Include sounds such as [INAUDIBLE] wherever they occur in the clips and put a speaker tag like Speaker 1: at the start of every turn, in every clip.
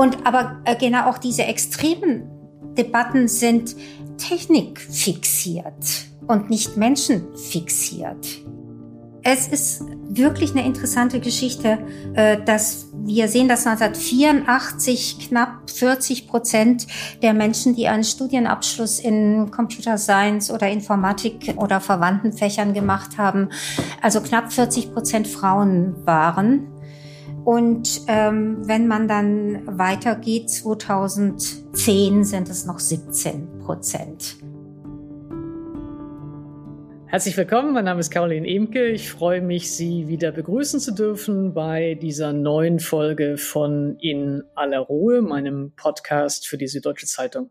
Speaker 1: Und aber äh, genau auch diese extremen Debatten sind technikfixiert und nicht menschenfixiert. Es ist wirklich eine interessante Geschichte, äh, dass wir sehen, dass 1984 knapp 40 Prozent der Menschen, die einen Studienabschluss in Computer Science oder Informatik oder verwandten Fächern gemacht haben, also knapp 40 Prozent Frauen waren. Und ähm, wenn man dann weitergeht, 2010 sind es noch 17 Prozent.
Speaker 2: Herzlich willkommen, mein Name ist Caroline Emke. Ich freue mich, Sie wieder begrüßen zu dürfen bei dieser neuen Folge von In aller Ruhe, meinem Podcast für die Süddeutsche Zeitung.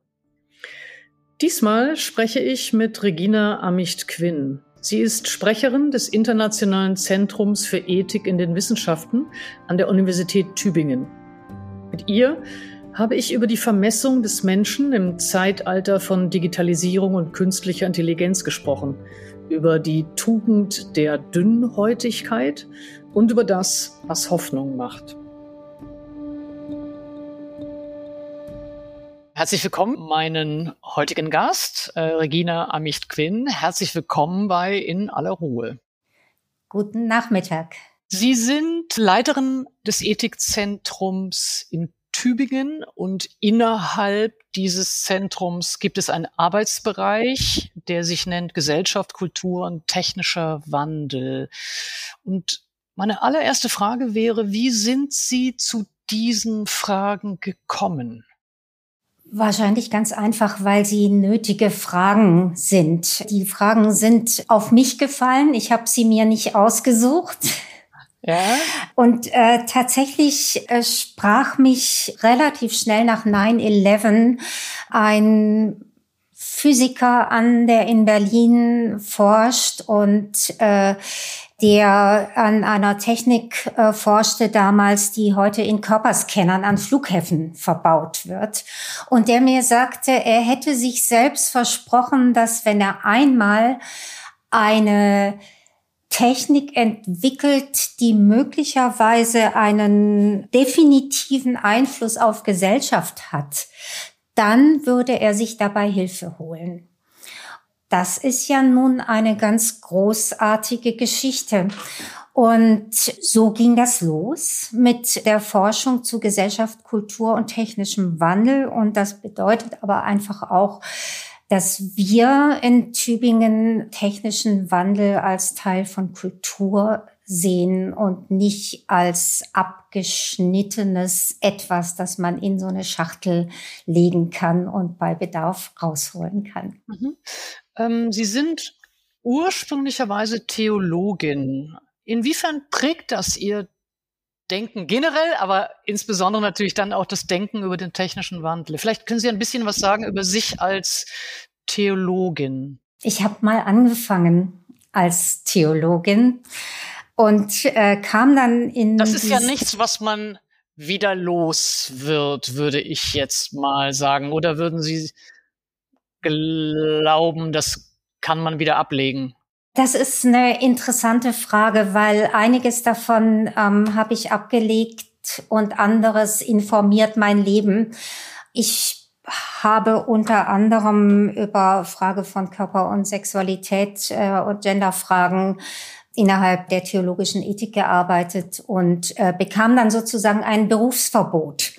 Speaker 2: Diesmal spreche ich mit Regina Amicht-Quinn. Sie ist Sprecherin des Internationalen Zentrums für Ethik in den Wissenschaften an der Universität Tübingen. Mit ihr habe ich über die Vermessung des Menschen im Zeitalter von Digitalisierung und künstlicher Intelligenz gesprochen – über die Tugend der Dünnhäutigkeit und über das, was Hoffnung macht. Herzlich willkommen, meinen heutigen Gast, äh, Regina Amicht-Quinn. Herzlich willkommen bei In aller Ruhe.
Speaker 1: Guten Nachmittag.
Speaker 2: Sie sind Leiterin des Ethikzentrums in Tübingen und innerhalb dieses Zentrums gibt es einen Arbeitsbereich, der sich nennt Gesellschaft, Kultur und technischer Wandel. Und meine allererste Frage wäre, wie sind Sie zu diesen Fragen gekommen?
Speaker 1: Wahrscheinlich ganz einfach, weil sie nötige Fragen sind. Die Fragen sind auf mich gefallen. Ich habe sie mir nicht ausgesucht. Ja. Und äh, tatsächlich äh, sprach mich relativ schnell nach 9-11 ein Physiker an, der in Berlin forscht und äh, der an einer Technik äh, forschte damals, die heute in Körperscannern an Flughäfen verbaut wird. Und der mir sagte, er hätte sich selbst versprochen, dass wenn er einmal eine Technik entwickelt, die möglicherweise einen definitiven Einfluss auf Gesellschaft hat, dann würde er sich dabei Hilfe holen. Das ist ja nun eine ganz großartige Geschichte. Und so ging das los mit der Forschung zu Gesellschaft, Kultur und technischem Wandel. Und das bedeutet aber einfach auch, dass wir in Tübingen technischen Wandel als Teil von Kultur sehen und nicht als abgeschnittenes etwas, das man in so eine Schachtel legen kann und bei Bedarf rausholen kann.
Speaker 2: Ähm, Sie sind ursprünglicherweise Theologin. Inwiefern prägt das Ihr Denken generell, aber insbesondere natürlich dann auch das Denken über den technischen Wandel. Vielleicht können Sie ein bisschen was sagen über sich als Theologin.
Speaker 1: Ich habe mal angefangen als Theologin und äh, kam dann in.
Speaker 2: Das ist ja nichts, was man wieder los wird, würde ich jetzt mal sagen. Oder würden Sie glauben, das kann man wieder ablegen?
Speaker 1: Das ist eine interessante Frage, weil einiges davon ähm, habe ich abgelegt und anderes informiert mein Leben. Ich habe unter anderem über Frage von Körper und Sexualität äh, und Genderfragen innerhalb der theologischen Ethik gearbeitet und äh, bekam dann sozusagen ein Berufsverbot.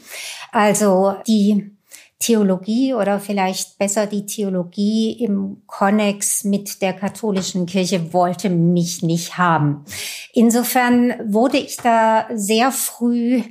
Speaker 1: Also die Theologie oder vielleicht besser die Theologie im Konnex mit der katholischen Kirche wollte mich nicht haben. Insofern wurde ich da sehr früh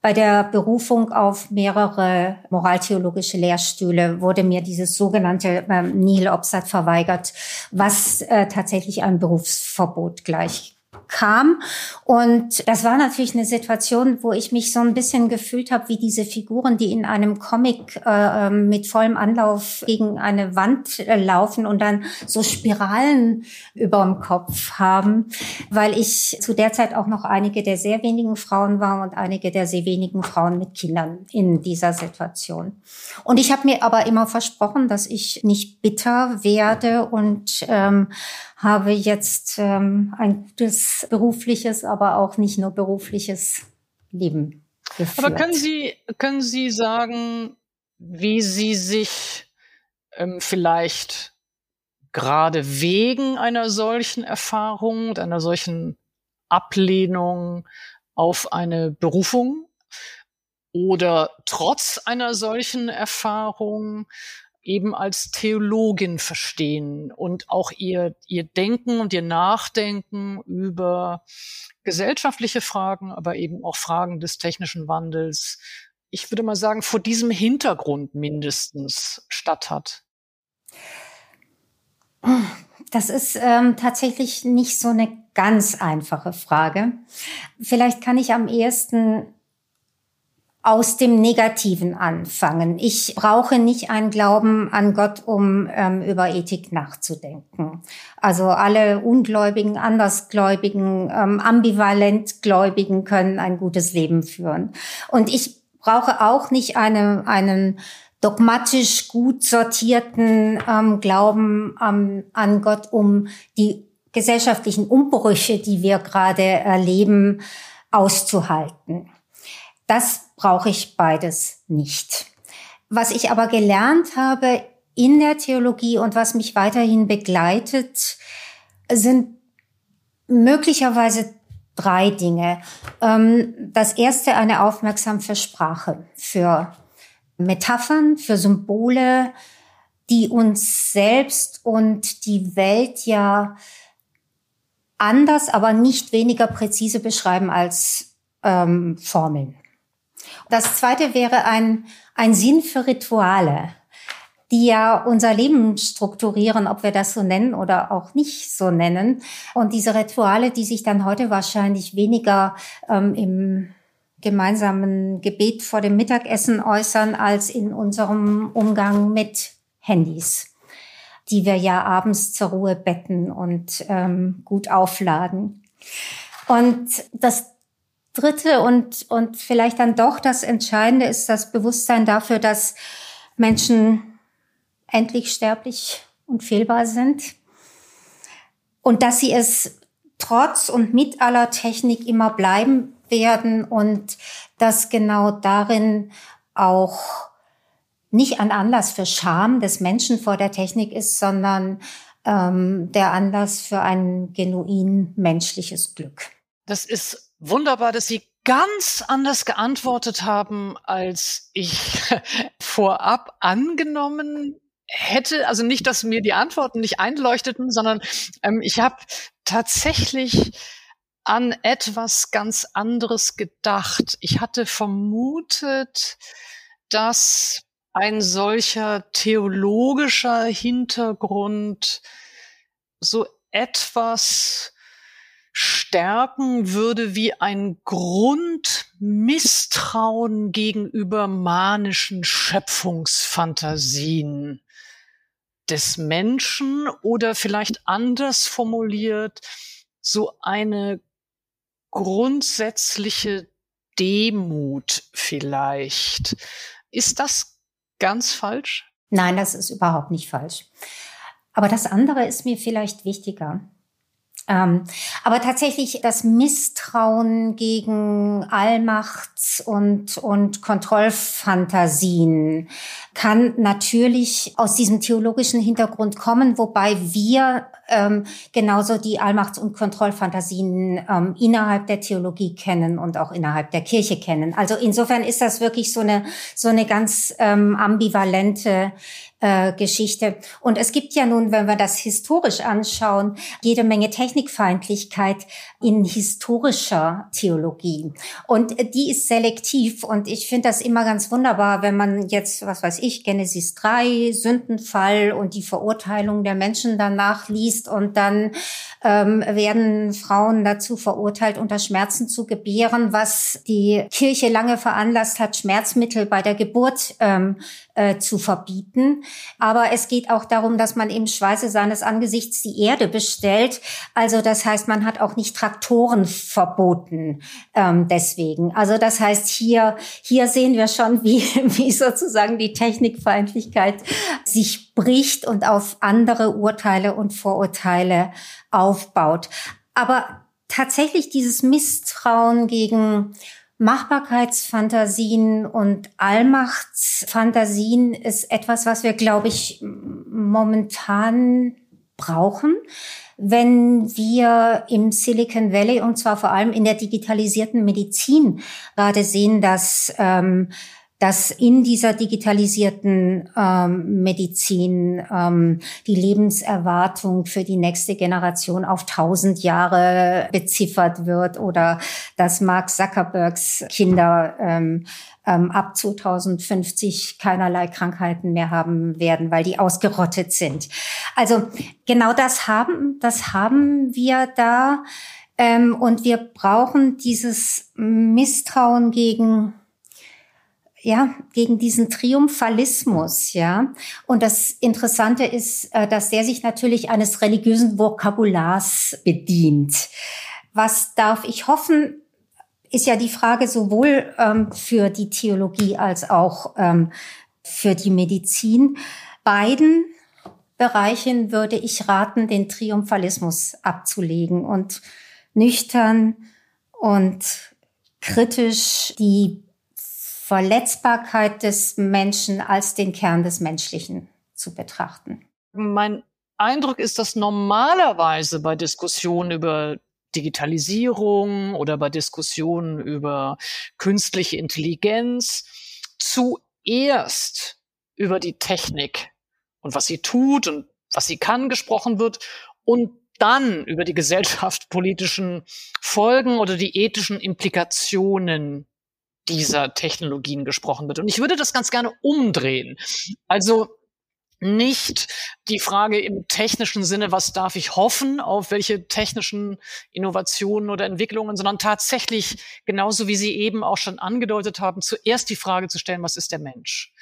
Speaker 1: bei der Berufung auf mehrere moraltheologische Lehrstühle wurde mir dieses sogenannte äh, Nihil Obsat verweigert, was äh, tatsächlich ein Berufsverbot gleich kam. Und das war natürlich eine Situation, wo ich mich so ein bisschen gefühlt habe, wie diese Figuren, die in einem Comic äh, ähm, mit vollem Anlauf gegen eine Wand äh, laufen und dann so Spiralen über dem Kopf haben, weil ich zu der Zeit auch noch einige der sehr wenigen Frauen war und einige der sehr wenigen Frauen mit Kindern in dieser Situation. Und ich habe mir aber immer versprochen, dass ich nicht bitter werde und ähm, habe jetzt ähm, ein gutes berufliches, aber auch nicht nur berufliches Leben.
Speaker 2: geführt. Aber können Sie, können Sie sagen, wie Sie sich ähm, vielleicht gerade wegen einer solchen Erfahrung und einer solchen Ablehnung auf eine Berufung oder trotz einer solchen Erfahrung eben als Theologin verstehen und auch ihr, ihr Denken und ihr Nachdenken über gesellschaftliche Fragen, aber eben auch Fragen des technischen Wandels, ich würde mal sagen, vor diesem Hintergrund mindestens statt hat.
Speaker 1: Das ist ähm, tatsächlich nicht so eine ganz einfache Frage. Vielleicht kann ich am ehesten aus dem Negativen anfangen. Ich brauche nicht einen Glauben an Gott, um ähm, über Ethik nachzudenken. Also alle Ungläubigen, Andersgläubigen, ähm, Ambivalentgläubigen können ein gutes Leben führen. Und ich brauche auch nicht eine, einen dogmatisch gut sortierten ähm, Glauben an Gott, um die gesellschaftlichen Umbrüche, die wir gerade erleben, auszuhalten. Das brauche ich beides nicht. Was ich aber gelernt habe in der Theologie und was mich weiterhin begleitet, sind möglicherweise drei Dinge. Ähm, das erste eine Aufmerksam für Sprache, für Metaphern, für Symbole, die uns selbst und die Welt ja anders, aber nicht weniger präzise beschreiben als ähm, Formeln. Das zweite wäre ein, ein Sinn für Rituale, die ja unser Leben strukturieren, ob wir das so nennen oder auch nicht so nennen. Und diese Rituale, die sich dann heute wahrscheinlich weniger ähm, im gemeinsamen Gebet vor dem Mittagessen äußern als in unserem Umgang mit Handys, die wir ja abends zur Ruhe betten und ähm, gut aufladen. Und das Dritte und, und vielleicht dann doch das Entscheidende ist das Bewusstsein dafür, dass Menschen endlich sterblich und fehlbar sind und dass sie es trotz und mit aller Technik immer bleiben werden und dass genau darin auch nicht ein Anlass für Scham des Menschen vor der Technik ist, sondern ähm, der Anlass für ein genuin menschliches Glück.
Speaker 2: Das ist wunderbar, dass Sie ganz anders geantwortet haben, als ich [LAUGHS] vorab angenommen hätte. Also nicht, dass mir die Antworten nicht einleuchteten, sondern ähm, ich habe tatsächlich an etwas ganz anderes gedacht. Ich hatte vermutet, dass ein solcher theologischer Hintergrund so etwas stärken würde wie ein Grundmisstrauen gegenüber manischen Schöpfungsfantasien des Menschen oder vielleicht anders formuliert, so eine grundsätzliche Demut vielleicht. Ist das ganz falsch?
Speaker 1: Nein, das ist überhaupt nicht falsch. Aber das andere ist mir vielleicht wichtiger. Ähm, aber tatsächlich das Misstrauen gegen Allmachts- und, und Kontrollfantasien kann natürlich aus diesem theologischen Hintergrund kommen, wobei wir ähm, genauso die Allmachts- und Kontrollfantasien ähm, innerhalb der Theologie kennen und auch innerhalb der Kirche kennen. Also insofern ist das wirklich so eine, so eine ganz ähm, ambivalente äh, Geschichte. Und es gibt ja nun, wenn wir das historisch anschauen, jede Menge Technikfeindlichkeit in historischer Theologie. Und die ist selektiv. Und ich finde das immer ganz wunderbar, wenn man jetzt, was weiß ich, Genesis 3, Sündenfall und die Verurteilung der Menschen danach liest und dann ähm, werden Frauen dazu verurteilt, unter Schmerzen zu gebären, was die Kirche lange veranlasst hat, Schmerzmittel bei der Geburt ähm, äh, zu verbieten. Aber es geht auch darum, dass man im Schweiße seines Angesichts die Erde bestellt. Also das heißt, man hat auch nicht Traktoren verboten ähm, deswegen. Also das heißt, hier, hier sehen wir schon, wie, [LAUGHS] wie sozusagen die Technikfeindlichkeit sich bricht und auf andere Urteile und Vorurteile aufbaut. Aber tatsächlich dieses Misstrauen gegen Machbarkeitsfantasien und Allmachtsfantasien ist etwas, was wir, glaube ich, momentan brauchen, wenn wir im Silicon Valley und zwar vor allem in der digitalisierten Medizin gerade sehen, dass ähm, dass in dieser digitalisierten ähm, Medizin ähm, die Lebenserwartung für die nächste Generation auf 1000 Jahre beziffert wird oder dass Mark Zuckerbergs Kinder ähm, ähm, ab 2050 keinerlei Krankheiten mehr haben werden, weil die ausgerottet sind. Also genau das haben, das haben wir da. Ähm, und wir brauchen dieses Misstrauen gegen ja, gegen diesen Triumphalismus, ja. Und das Interessante ist, äh, dass der sich natürlich eines religiösen Vokabulars bedient. Was darf ich hoffen, ist ja die Frage sowohl ähm, für die Theologie als auch ähm, für die Medizin. Beiden Bereichen würde ich raten, den Triumphalismus abzulegen und nüchtern und kritisch die Verletzbarkeit des Menschen als den Kern des Menschlichen zu betrachten.
Speaker 2: Mein Eindruck ist, dass normalerweise bei Diskussionen über Digitalisierung oder bei Diskussionen über künstliche Intelligenz zuerst über die Technik und was sie tut und was sie kann gesprochen wird und dann über die gesellschaftspolitischen Folgen oder die ethischen Implikationen dieser Technologien gesprochen wird. Und ich würde das ganz gerne umdrehen. Also nicht die Frage im technischen Sinne, was darf ich hoffen, auf welche technischen Innovationen oder Entwicklungen, sondern tatsächlich, genauso wie Sie eben auch schon angedeutet haben, zuerst die Frage zu stellen, was ist der Mensch?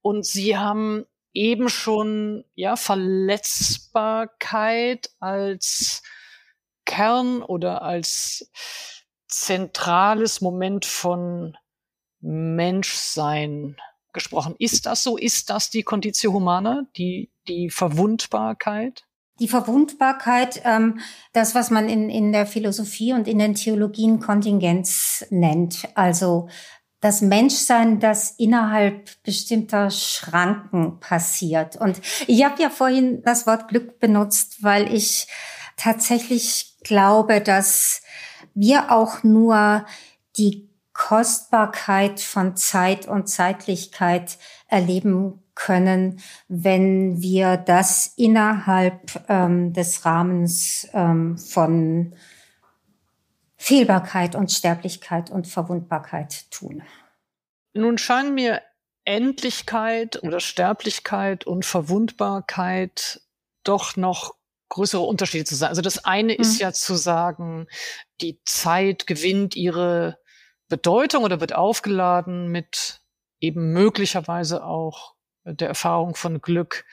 Speaker 2: Und Sie haben eben schon, ja, Verletzbarkeit als Kern oder als zentrales Moment von Menschsein gesprochen. Ist das so? Ist das die Conditio Humana, die, die Verwundbarkeit?
Speaker 1: Die Verwundbarkeit, ähm, das, was man in, in der Philosophie und in den Theologien Kontingenz nennt. Also das Menschsein, das innerhalb bestimmter Schranken passiert. Und ich habe ja vorhin das Wort Glück benutzt, weil ich tatsächlich glaube, dass wir auch nur die Kostbarkeit von Zeit und Zeitlichkeit erleben können, wenn wir das innerhalb ähm, des Rahmens ähm, von Fehlbarkeit und Sterblichkeit und Verwundbarkeit tun.
Speaker 2: Nun scheinen mir Endlichkeit oder Sterblichkeit und Verwundbarkeit doch noch größere Unterschiede zu sein. Also das eine mhm. ist ja zu sagen, die Zeit gewinnt ihre Bedeutung oder wird aufgeladen mit eben möglicherweise auch der Erfahrung von Glück,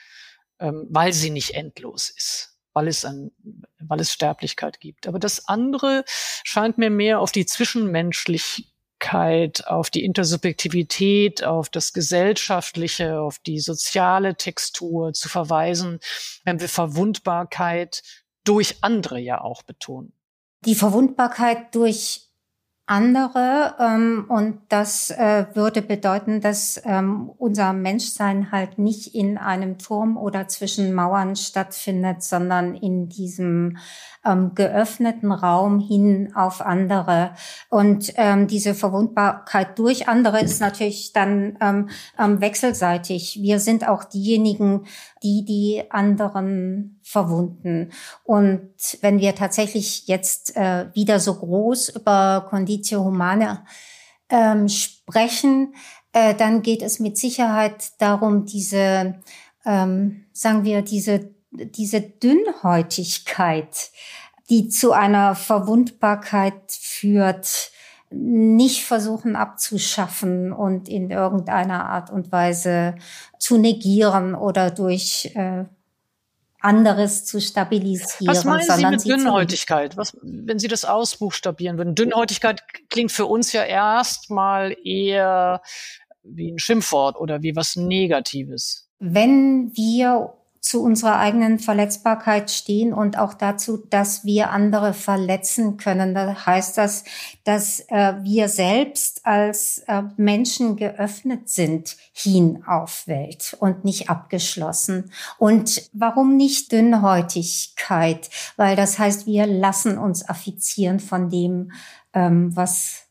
Speaker 2: ähm, weil sie nicht endlos ist, weil es ein, weil es Sterblichkeit gibt. Aber das andere scheint mir mehr auf die zwischenmenschlich Persönlichkeit, auf die Intersubjektivität, auf das Gesellschaftliche, auf die soziale Textur zu verweisen, wenn wir Verwundbarkeit durch andere ja auch betonen.
Speaker 1: Die Verwundbarkeit durch andere ähm, und das äh, würde bedeuten, dass ähm, unser Menschsein halt nicht in einem Turm oder zwischen Mauern stattfindet, sondern in diesem ähm, geöffneten Raum hin auf andere. Und ähm, diese Verwundbarkeit durch andere ist natürlich dann ähm, ähm, wechselseitig. Wir sind auch diejenigen, die die anderen verwunden. Und wenn wir tatsächlich jetzt äh, wieder so groß über Conditio Humana ähm, sprechen, äh, dann geht es mit Sicherheit darum, diese, ähm, sagen wir, diese diese Dünnhäutigkeit, die zu einer Verwundbarkeit führt, nicht versuchen abzuschaffen und in irgendeiner Art und Weise zu negieren oder durch äh, anderes zu stabilisieren.
Speaker 2: Was meinen Sie mit Dünnhäutigkeit? Was, wenn Sie das ausbuchstabieren würden? Dünnhäutigkeit klingt für uns ja erstmal eher wie ein Schimpfwort oder wie was Negatives.
Speaker 1: Wenn wir zu unserer eigenen Verletzbarkeit stehen und auch dazu, dass wir andere verletzen können. Da heißt das, dass äh, wir selbst als äh, Menschen geöffnet sind hin auf Welt und nicht abgeschlossen. Und warum nicht Dünnhäutigkeit? Weil das heißt, wir lassen uns affizieren von dem, ähm, was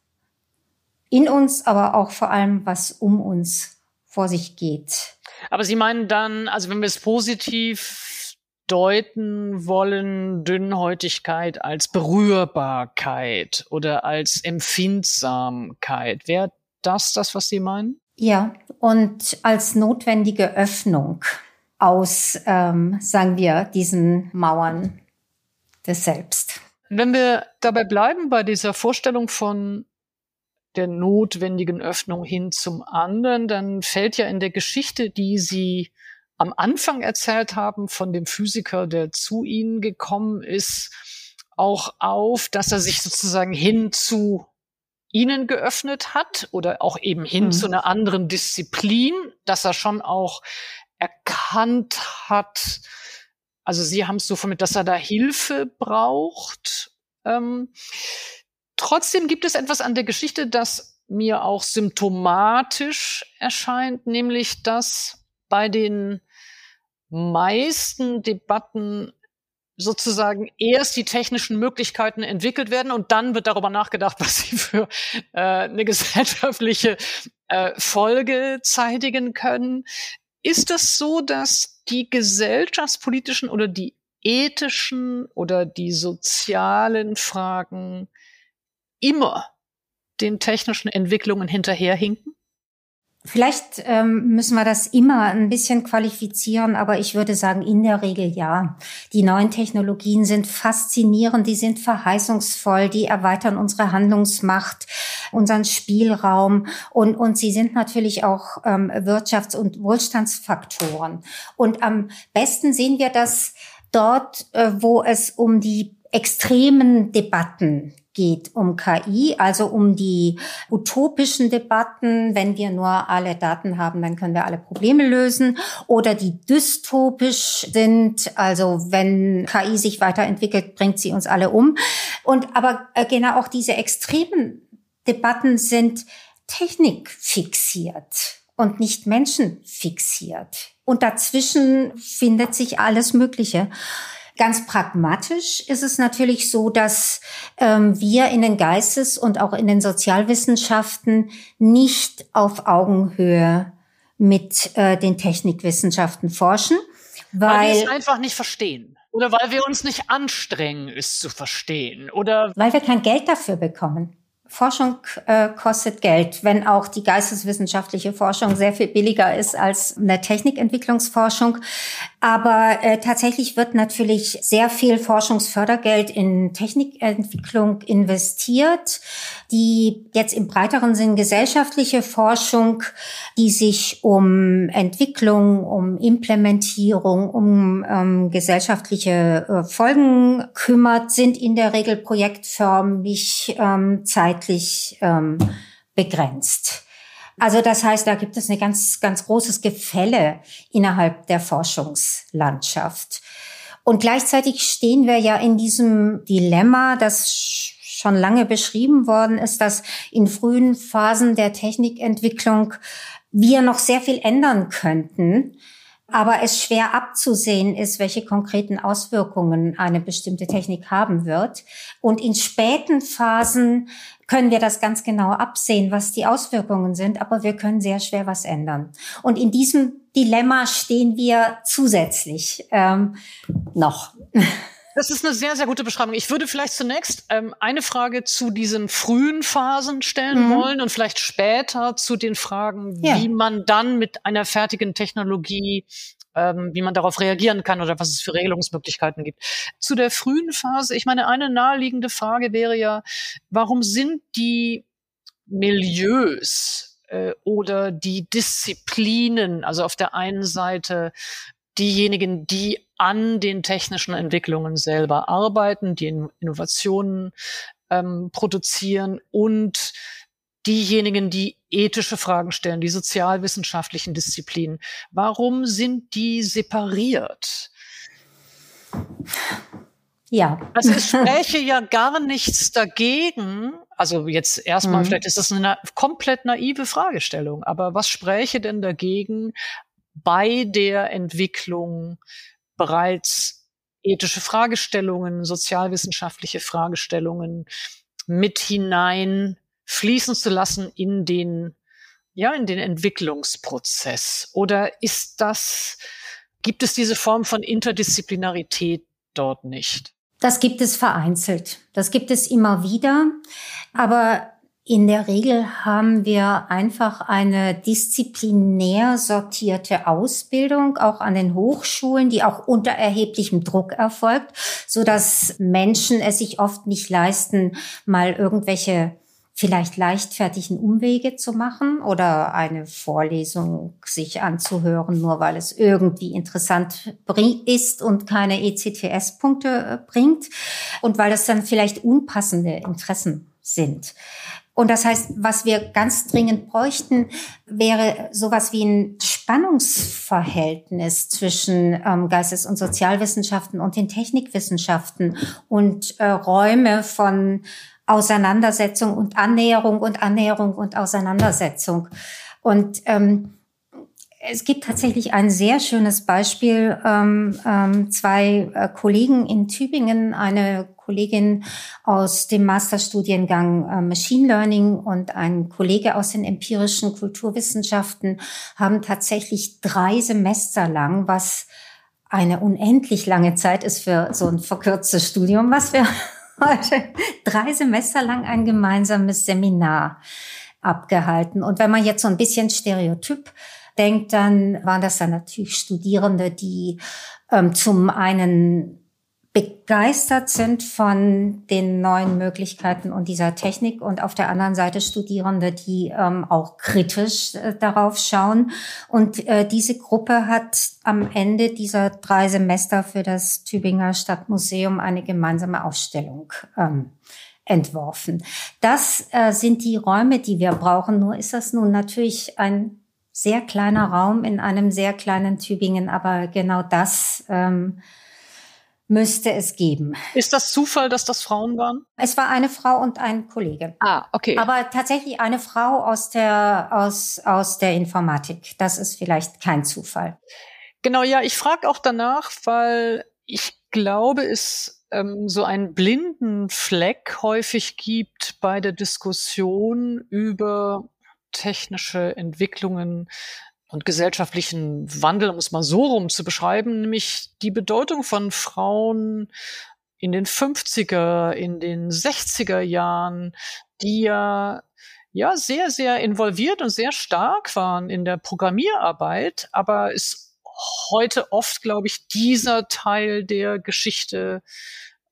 Speaker 1: in uns, aber auch vor allem, was um uns vor sich geht.
Speaker 2: Aber Sie meinen dann, also wenn wir es positiv deuten wollen, Dünnhäutigkeit als Berührbarkeit oder als Empfindsamkeit, wäre das das, was Sie meinen?
Speaker 1: Ja, und als notwendige Öffnung aus, ähm, sagen wir, diesen Mauern des Selbst.
Speaker 2: Wenn wir dabei bleiben bei dieser Vorstellung von der notwendigen Öffnung hin zum anderen, dann fällt ja in der Geschichte, die Sie am Anfang erzählt haben von dem Physiker, der zu Ihnen gekommen ist, auch auf, dass er sich sozusagen hin zu Ihnen geöffnet hat oder auch eben hin mhm. zu einer anderen Disziplin, dass er schon auch erkannt hat, also Sie haben es so von dass er da Hilfe braucht. Ähm, Trotzdem gibt es etwas an der Geschichte, das mir auch symptomatisch erscheint, nämlich dass bei den meisten Debatten sozusagen erst die technischen Möglichkeiten entwickelt werden und dann wird darüber nachgedacht, [LAUGHS] was sie für äh, eine gesellschaftliche äh, Folge zeitigen können. Ist es so, dass die gesellschaftspolitischen oder die ethischen oder die sozialen Fragen immer den technischen Entwicklungen hinterherhinken?
Speaker 1: Vielleicht ähm, müssen wir das immer ein bisschen qualifizieren, aber ich würde sagen, in der Regel ja. Die neuen Technologien sind faszinierend, die sind verheißungsvoll, die erweitern unsere Handlungsmacht, unseren Spielraum und, und sie sind natürlich auch ähm, Wirtschafts- und Wohlstandsfaktoren. Und am besten sehen wir das dort, äh, wo es um die extremen Debatten geht um KI, also um die utopischen Debatten, wenn wir nur alle Daten haben, dann können wir alle Probleme lösen, oder die dystopisch sind, also wenn KI sich weiterentwickelt, bringt sie uns alle um. Und aber äh, genau auch diese extremen Debatten sind technikfixiert und nicht menschenfixiert. Und dazwischen findet sich alles Mögliche. Ganz pragmatisch ist es natürlich so, dass ähm, wir in den Geistes- und auch in den Sozialwissenschaften nicht auf Augenhöhe mit äh, den Technikwissenschaften forschen.
Speaker 2: Weil, weil wir es einfach nicht verstehen. Oder weil wir uns nicht anstrengen, es zu verstehen. Oder
Speaker 1: weil wir kein Geld dafür bekommen. Forschung äh, kostet Geld, wenn auch die geisteswissenschaftliche Forschung sehr viel billiger ist als eine Technikentwicklungsforschung. Aber äh, tatsächlich wird natürlich sehr viel Forschungsfördergeld in Technikentwicklung investiert, die jetzt im breiteren Sinn gesellschaftliche Forschung, die sich um Entwicklung, um Implementierung, um ähm, gesellschaftliche äh, Folgen kümmert, sind in der Regel projektförmig ähm, zeitlich ähm, begrenzt. Also das heißt, da gibt es ein ganz, ganz großes Gefälle innerhalb der Forschungslandschaft. Und gleichzeitig stehen wir ja in diesem Dilemma, das schon lange beschrieben worden ist, dass in frühen Phasen der Technikentwicklung wir noch sehr viel ändern könnten, aber es schwer abzusehen ist, welche konkreten Auswirkungen eine bestimmte Technik haben wird. Und in späten Phasen können wir das ganz genau absehen, was die Auswirkungen sind, aber wir können sehr schwer was ändern. Und in diesem Dilemma stehen wir zusätzlich ähm, noch. [LAUGHS]
Speaker 2: Das ist eine sehr, sehr gute Beschreibung. Ich würde vielleicht zunächst ähm, eine Frage zu diesen frühen Phasen stellen mhm. wollen und vielleicht später zu den Fragen, ja. wie man dann mit einer fertigen Technologie ähm, wie man darauf reagieren kann oder was es für Regelungsmöglichkeiten gibt. Zu der frühen Phase, ich meine, eine naheliegende Frage wäre ja, warum sind die Milieus äh, oder die Disziplinen, also auf der einen Seite diejenigen, die an den technischen Entwicklungen selber arbeiten, die Innovationen ähm, produzieren und diejenigen, die ethische Fragen stellen, die sozialwissenschaftlichen Disziplinen. Warum sind die separiert?
Speaker 1: Ja.
Speaker 2: Also es [LAUGHS] spräche ja gar nichts dagegen. Also jetzt erstmal, mhm. vielleicht ist das eine komplett naive Fragestellung, aber was spräche denn dagegen, bei der Entwicklung bereits ethische Fragestellungen, sozialwissenschaftliche Fragestellungen mit hinein fließen zu lassen in den, ja, in den Entwicklungsprozess? Oder ist das, gibt es diese Form von Interdisziplinarität dort nicht?
Speaker 1: Das gibt es vereinzelt. Das gibt es immer wieder. Aber in der Regel haben wir einfach eine disziplinär sortierte Ausbildung, auch an den Hochschulen, die auch unter erheblichem Druck erfolgt, so dass Menschen es sich oft nicht leisten, mal irgendwelche vielleicht leichtfertigen Umwege zu machen oder eine Vorlesung sich anzuhören, nur weil es irgendwie interessant ist und keine ECTS-Punkte äh, bringt und weil es dann vielleicht unpassende Interessen sind. Und das heißt, was wir ganz dringend bräuchten, wäre sowas wie ein Spannungsverhältnis zwischen ähm, Geistes- und Sozialwissenschaften und den Technikwissenschaften und äh, Räume von Auseinandersetzung und Annäherung und Annäherung und Auseinandersetzung. Und ähm, es gibt tatsächlich ein sehr schönes Beispiel. Ähm, ähm, zwei äh, Kollegen in Tübingen, eine Kollegin aus dem Masterstudiengang äh, Machine Learning und ein Kollege aus den empirischen Kulturwissenschaften haben tatsächlich drei Semester lang, was eine unendlich lange Zeit ist für so ein verkürztes Studium, was wir heute drei Semester lang ein gemeinsames Seminar abgehalten. Und wenn man jetzt so ein bisschen Stereotyp denkt, dann waren das dann natürlich Studierende, die ähm, zum einen begeistert sind von den neuen Möglichkeiten und dieser Technik und auf der anderen Seite Studierende, die ähm, auch kritisch äh, darauf schauen. Und äh, diese Gruppe hat am Ende dieser drei Semester für das Tübinger Stadtmuseum eine gemeinsame Ausstellung ähm, entworfen. Das äh, sind die Räume, die wir brauchen. Nur ist das nun natürlich ein sehr kleiner Raum in einem sehr kleinen Tübingen, aber genau das ähm, müsste es geben.
Speaker 2: Ist das Zufall, dass das Frauen waren?
Speaker 1: Es war eine Frau und ein Kollege.
Speaker 2: Ah, okay.
Speaker 1: Aber tatsächlich eine Frau aus der, aus, aus der Informatik. Das ist vielleicht kein Zufall.
Speaker 2: Genau, ja, ich frage auch danach, weil ich glaube, es ähm, so einen blinden Fleck häufig gibt bei der Diskussion über technische Entwicklungen und gesellschaftlichen Wandel, um es mal so rum zu beschreiben, nämlich die Bedeutung von Frauen in den 50er, in den 60er Jahren, die ja ja sehr, sehr involviert und sehr stark waren in der Programmierarbeit, aber ist heute oft, glaube ich, dieser Teil der Geschichte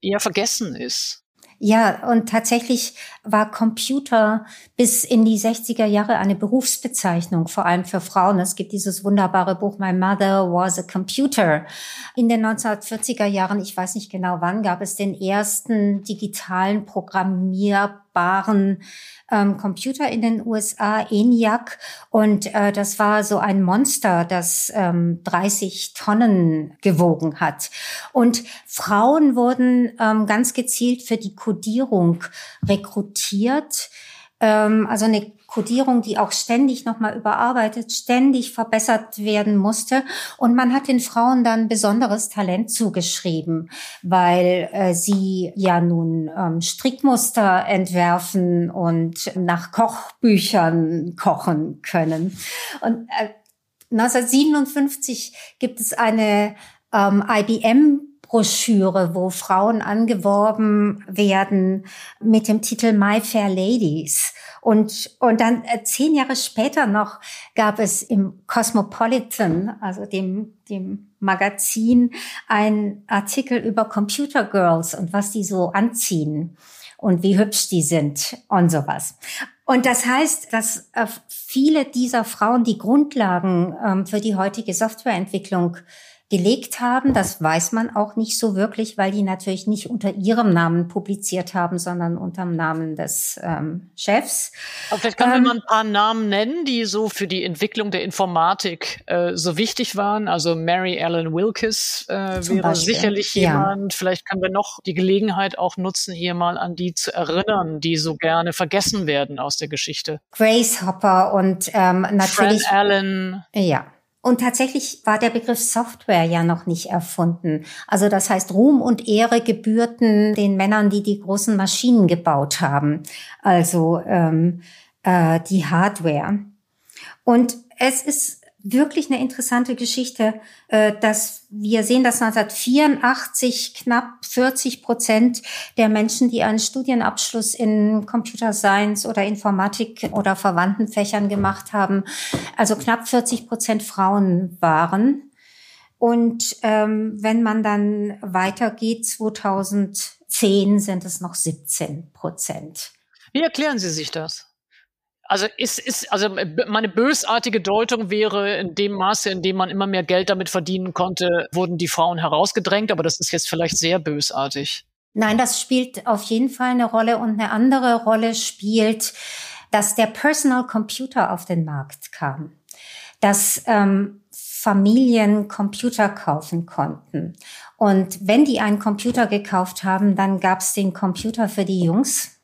Speaker 2: eher vergessen ist.
Speaker 1: Ja, und tatsächlich war Computer bis in die 60er Jahre eine Berufsbezeichnung, vor allem für Frauen. Es gibt dieses wunderbare Buch My Mother Was a Computer. In den 1940er Jahren, ich weiß nicht genau wann, gab es den ersten digitalen programmierbaren ähm, Computer in den USA, ENIAC. Und äh, das war so ein Monster, das ähm, 30 Tonnen gewogen hat. Und Frauen wurden ähm, ganz gezielt für die Codierung rekrutiert. Ähm, also eine Codierung, die auch ständig nochmal überarbeitet, ständig verbessert werden musste. Und man hat den Frauen dann besonderes Talent zugeschrieben, weil äh, sie ja nun ähm, Strickmuster entwerfen und nach Kochbüchern kochen können. Und äh, 1957 gibt es eine ähm, IBM Broschüre, wo Frauen angeworben werden mit dem Titel My Fair Ladies. Und, und dann äh, zehn Jahre später noch gab es im Cosmopolitan, also dem, dem Magazin, ein Artikel über Computer Girls und was die so anziehen und wie hübsch die sind und sowas. Und das heißt, dass äh, viele dieser Frauen die Grundlagen ähm, für die heutige Softwareentwicklung gelegt haben. Das weiß man auch nicht so wirklich, weil die natürlich nicht unter ihrem Namen publiziert haben, sondern unter dem Namen des ähm, Chefs.
Speaker 2: Aber vielleicht können ähm, wir mal ein paar Namen nennen, die so für die Entwicklung der Informatik äh, so wichtig waren. Also Mary Ellen Wilkes äh, wäre Beispiel. sicherlich jemand. Ja. Vielleicht können wir noch die Gelegenheit auch nutzen, hier mal an die zu erinnern, die so gerne vergessen werden aus der Geschichte.
Speaker 1: Grace Hopper und ähm, natürlich.
Speaker 2: Fran Allen.
Speaker 1: Ja. Und tatsächlich war der Begriff Software ja noch nicht erfunden. Also das heißt, Ruhm und Ehre gebührten den Männern, die die großen Maschinen gebaut haben, also ähm, äh, die Hardware. Und es ist wirklich eine interessante Geschichte, äh, dass wir sehen, dass 1984 knapp 40 Prozent der Menschen, die einen Studienabschluss in Computer Science oder Informatik oder verwandten Fächern gemacht haben, also knapp 40 Prozent Frauen waren. Und ähm, wenn man dann weitergeht, 2010 sind es noch 17 Prozent.
Speaker 2: Wie erklären Sie sich das? Also ist, ist, also meine bösartige Deutung wäre, in dem Maße, in dem man immer mehr Geld damit verdienen konnte, wurden die Frauen herausgedrängt, aber das ist jetzt vielleicht sehr bösartig.
Speaker 1: Nein, das spielt auf jeden Fall eine Rolle und eine andere Rolle spielt, dass der Personal Computer auf den Markt kam, dass ähm, Familien Computer kaufen konnten. Und wenn die einen Computer gekauft haben, dann gab es den Computer für die Jungs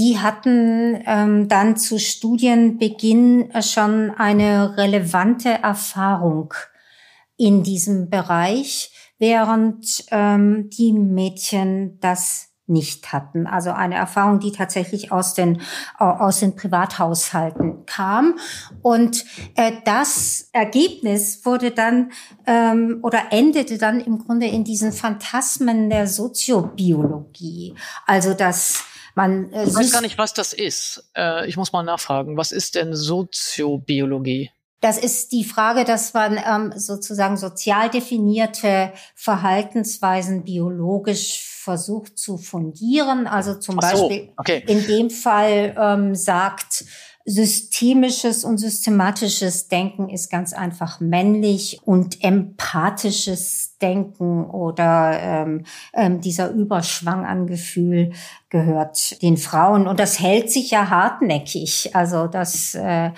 Speaker 1: die hatten ähm, dann zu Studienbeginn schon eine relevante Erfahrung in diesem Bereich, während ähm, die Mädchen das nicht hatten. Also eine Erfahrung, die tatsächlich aus den, aus den Privathaushalten kam. Und äh, das Ergebnis wurde dann ähm, oder endete dann im Grunde in diesen Phantasmen der Soziobiologie. Also das
Speaker 2: man, äh, ich weiß gar nicht, was das ist. Äh, ich muss mal nachfragen. Was ist denn Soziobiologie?
Speaker 1: Das ist die Frage, dass man ähm, sozusagen sozial definierte Verhaltensweisen biologisch versucht zu fundieren. Also zum so, Beispiel okay. in dem Fall ähm, sagt, systemisches und systematisches Denken ist ganz einfach männlich und empathisches Denken oder ähm, ähm, dieser Überschwang an Gefühl gehört den Frauen. Und das hält sich ja hartnäckig. Also das, äh,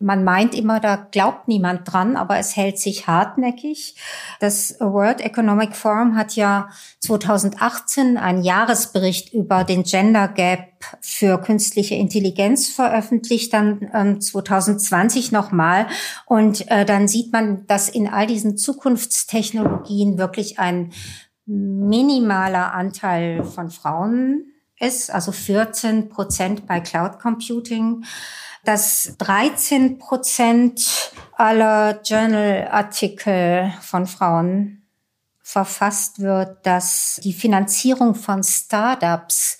Speaker 1: man meint immer, da glaubt niemand dran, aber es hält sich hartnäckig. Das World Economic Forum hat ja 2018 einen Jahresbericht über den Gender Gap für künstliche Intelligenz veröffentlicht, dann ähm, 2020 nochmal. Und äh, dann sieht man, dass in all diesen Zukunftstechnologien wirklich ein minimaler Anteil von Frauen ist, also 14 Prozent bei Cloud Computing, dass 13 Prozent aller Journal-Artikel von Frauen verfasst wird, dass die Finanzierung von Startups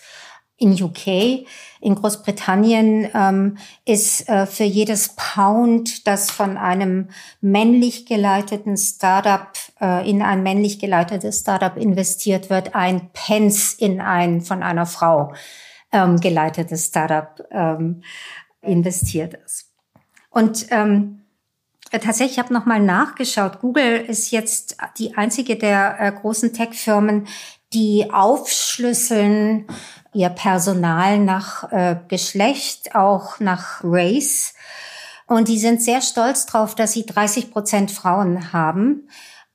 Speaker 1: in UK, in Großbritannien ähm, ist äh, für jedes Pound, das von einem männlich geleiteten Startup äh, in ein männlich geleitetes Startup investiert wird, ein Pence in ein von einer Frau ähm, geleitetes Startup ähm, investiert ist. Und ähm, Tatsächlich, ich habe nochmal nachgeschaut. Google ist jetzt die einzige der äh, großen Tech-Firmen, die aufschlüsseln ihr Personal nach äh, Geschlecht, auch nach Race. Und die sind sehr stolz drauf, dass sie 30 Prozent Frauen haben.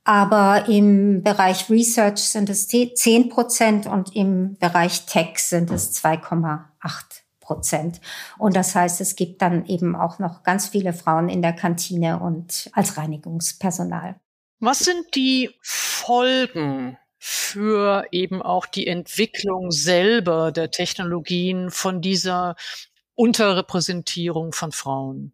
Speaker 1: Aber im Bereich Research sind es 10 Prozent und im Bereich Tech sind es 2,8 Prozent. Und das heißt, es gibt dann eben auch noch ganz viele Frauen in der Kantine und als Reinigungspersonal.
Speaker 2: Was sind die Folgen für eben auch die Entwicklung selber der Technologien von dieser Unterrepräsentierung von Frauen.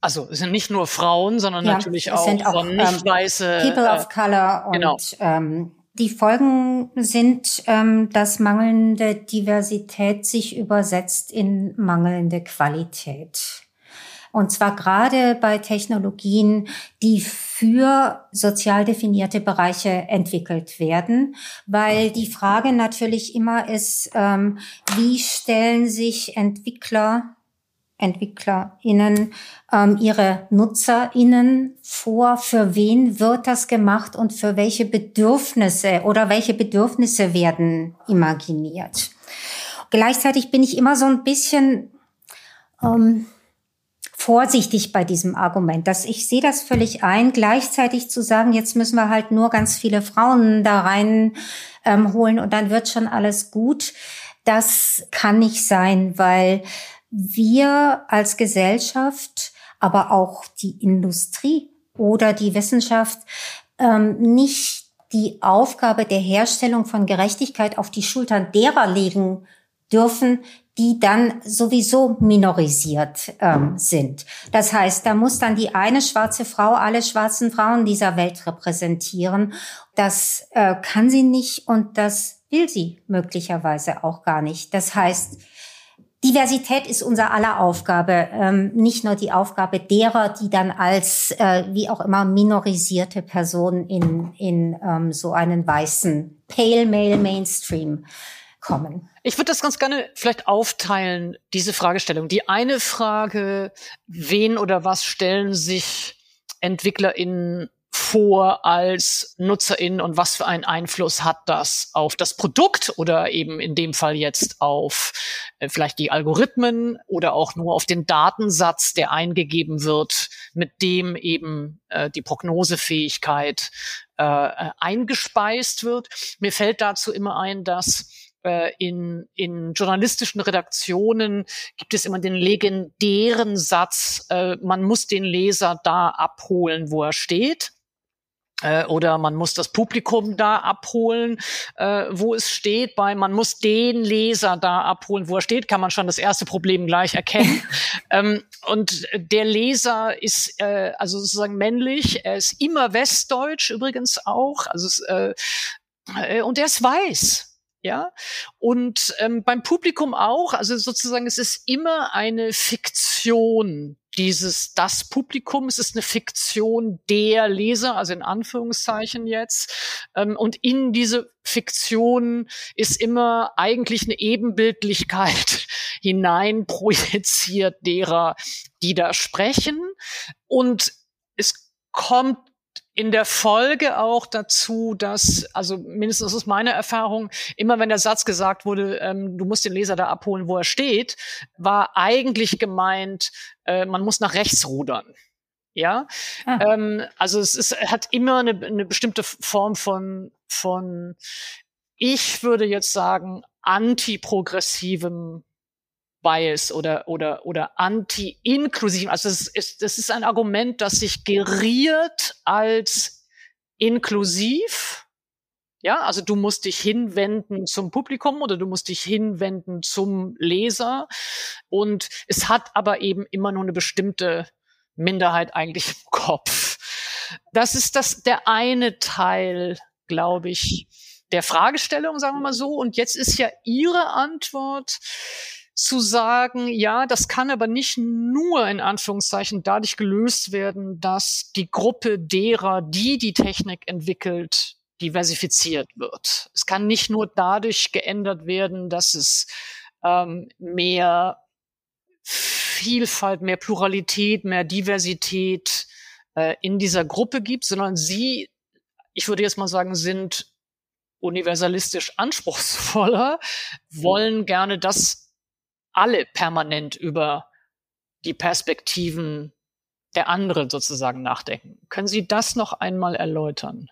Speaker 2: Also es sind nicht nur Frauen, sondern ja, natürlich auch, sind auch nicht ähm, weiße
Speaker 1: People äh, of Color und genau. ähm, die Folgen sind, ähm, dass mangelnde Diversität sich übersetzt in mangelnde Qualität. Und zwar gerade bei Technologien, die für sozial definierte Bereiche entwickelt werden, weil die Frage natürlich immer ist, ähm, wie stellen sich Entwickler EntwicklerInnen ähm, ihre NutzerInnen vor, für wen wird das gemacht und für welche Bedürfnisse oder welche Bedürfnisse werden imaginiert. Gleichzeitig bin ich immer so ein bisschen ähm, vorsichtig bei diesem Argument, dass ich sehe das völlig ein, gleichzeitig zu sagen, jetzt müssen wir halt nur ganz viele Frauen da rein ähm, holen und dann wird schon alles gut. Das kann nicht sein, weil wir als Gesellschaft, aber auch die Industrie oder die Wissenschaft ähm, nicht die Aufgabe der Herstellung von Gerechtigkeit auf die Schultern derer legen dürfen, die dann sowieso minorisiert ähm, sind. Das heißt, da muss dann die eine schwarze Frau alle schwarzen Frauen dieser Welt repräsentieren. Das äh, kann sie nicht und das will sie möglicherweise auch gar nicht. Das heißt, Diversität ist unser aller Aufgabe, ähm, nicht nur die Aufgabe derer, die dann als äh, wie auch immer minorisierte Personen in, in ähm, so einen weißen Pale Male Mainstream kommen.
Speaker 2: Ich würde das ganz gerne vielleicht aufteilen, diese Fragestellung. Die eine Frage, wen oder was stellen sich EntwicklerInnen vor als Nutzerin und was für einen Einfluss hat das auf das Produkt oder eben in dem Fall jetzt auf äh, vielleicht die Algorithmen oder auch nur auf den Datensatz, der eingegeben wird, mit dem eben äh, die Prognosefähigkeit äh, äh eingespeist wird. Mir fällt dazu immer ein, dass äh, in, in journalistischen Redaktionen gibt es immer den legendären Satz, äh, man muss den Leser da abholen, wo er steht. Äh, oder man muss das Publikum da abholen, äh, wo es steht. Bei man muss den Leser da abholen, wo er steht, kann man schon das erste Problem gleich erkennen. [LAUGHS] ähm, und der Leser ist äh, also sozusagen männlich. Er ist immer westdeutsch übrigens auch. Also äh und er ist weiß. Ja, und ähm, beim Publikum auch, also sozusagen, es ist immer eine Fiktion, dieses, das Publikum, es ist eine Fiktion der Leser, also in Anführungszeichen jetzt. Ähm, und in diese Fiktion ist immer eigentlich eine Ebenbildlichkeit [LAUGHS] hineinprojiziert derer, die da sprechen. Und es kommt in der Folge auch dazu, dass, also mindestens ist meine Erfahrung, immer wenn der Satz gesagt wurde, ähm, du musst den Leser da abholen, wo er steht, war eigentlich gemeint, äh, man muss nach rechts rudern. Ja, ah. ähm, also es ist, hat immer eine, eine bestimmte Form von, von, ich würde jetzt sagen, antiprogressivem Bias oder, oder, oder anti-inklusiv. Also das ist, das ist ein Argument, das sich geriert als inklusiv. Ja, also du musst dich hinwenden zum Publikum oder du musst dich hinwenden zum Leser. Und es hat aber eben immer nur eine bestimmte Minderheit eigentlich im Kopf. Das ist das, der eine Teil, glaube ich, der Fragestellung, sagen wir mal so. Und jetzt ist ja Ihre Antwort, zu sagen, ja, das kann aber nicht nur in Anführungszeichen dadurch gelöst werden, dass die Gruppe derer, die die Technik entwickelt, diversifiziert wird. Es kann nicht nur dadurch geändert werden, dass es ähm, mehr Vielfalt, mehr Pluralität, mehr Diversität äh, in dieser Gruppe gibt, sondern sie, ich würde jetzt mal sagen, sind universalistisch anspruchsvoller, wollen gerne das alle permanent über die Perspektiven der anderen sozusagen nachdenken. Können Sie das noch einmal erläutern?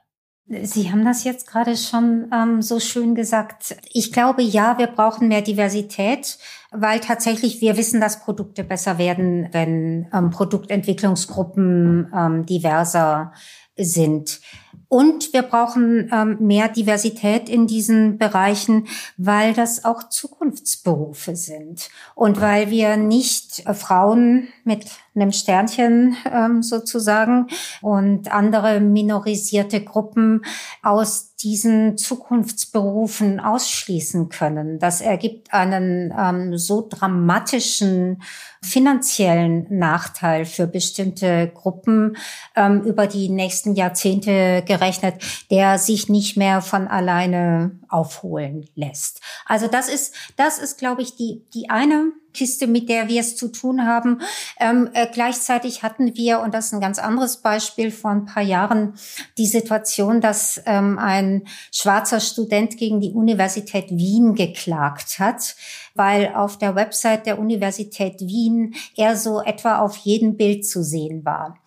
Speaker 1: Sie haben das jetzt gerade schon ähm, so schön gesagt. Ich glaube, ja, wir brauchen mehr Diversität, weil tatsächlich wir wissen, dass Produkte besser werden, wenn ähm, Produktentwicklungsgruppen ähm, diverser sind. Und wir brauchen ähm, mehr Diversität in diesen Bereichen, weil das auch Zukunftsberufe sind. Und weil wir nicht äh, Frauen mit einem Sternchen ähm, sozusagen und andere minorisierte Gruppen aus diesen Zukunftsberufen ausschließen können. Das ergibt einen ähm, so dramatischen finanziellen Nachteil für bestimmte Gruppen ähm, über die nächsten Jahrzehnte gerechnet, der sich nicht mehr von alleine aufholen lässt. Also das ist, das ist, glaube ich, die, die eine Kiste, mit der wir es zu tun haben. Ähm, äh, gleichzeitig hatten wir, und das ist ein ganz anderes Beispiel, vor ein paar Jahren die Situation, dass ähm, ein schwarzer Student gegen die Universität Wien geklagt hat, weil auf der Website der Universität Wien er so etwa auf jedem Bild zu sehen war.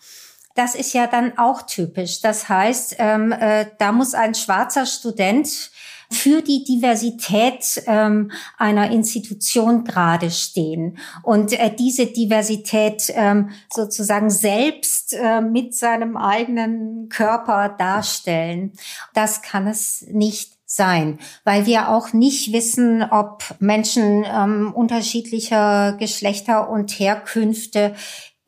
Speaker 1: Das ist ja dann auch typisch. Das heißt, ähm, äh, da muss ein schwarzer Student für die Diversität ähm, einer Institution gerade stehen und äh, diese Diversität ähm, sozusagen selbst äh, mit seinem eigenen Körper darstellen. Das kann es nicht sein, weil wir auch nicht wissen, ob Menschen ähm, unterschiedlicher Geschlechter und Herkünfte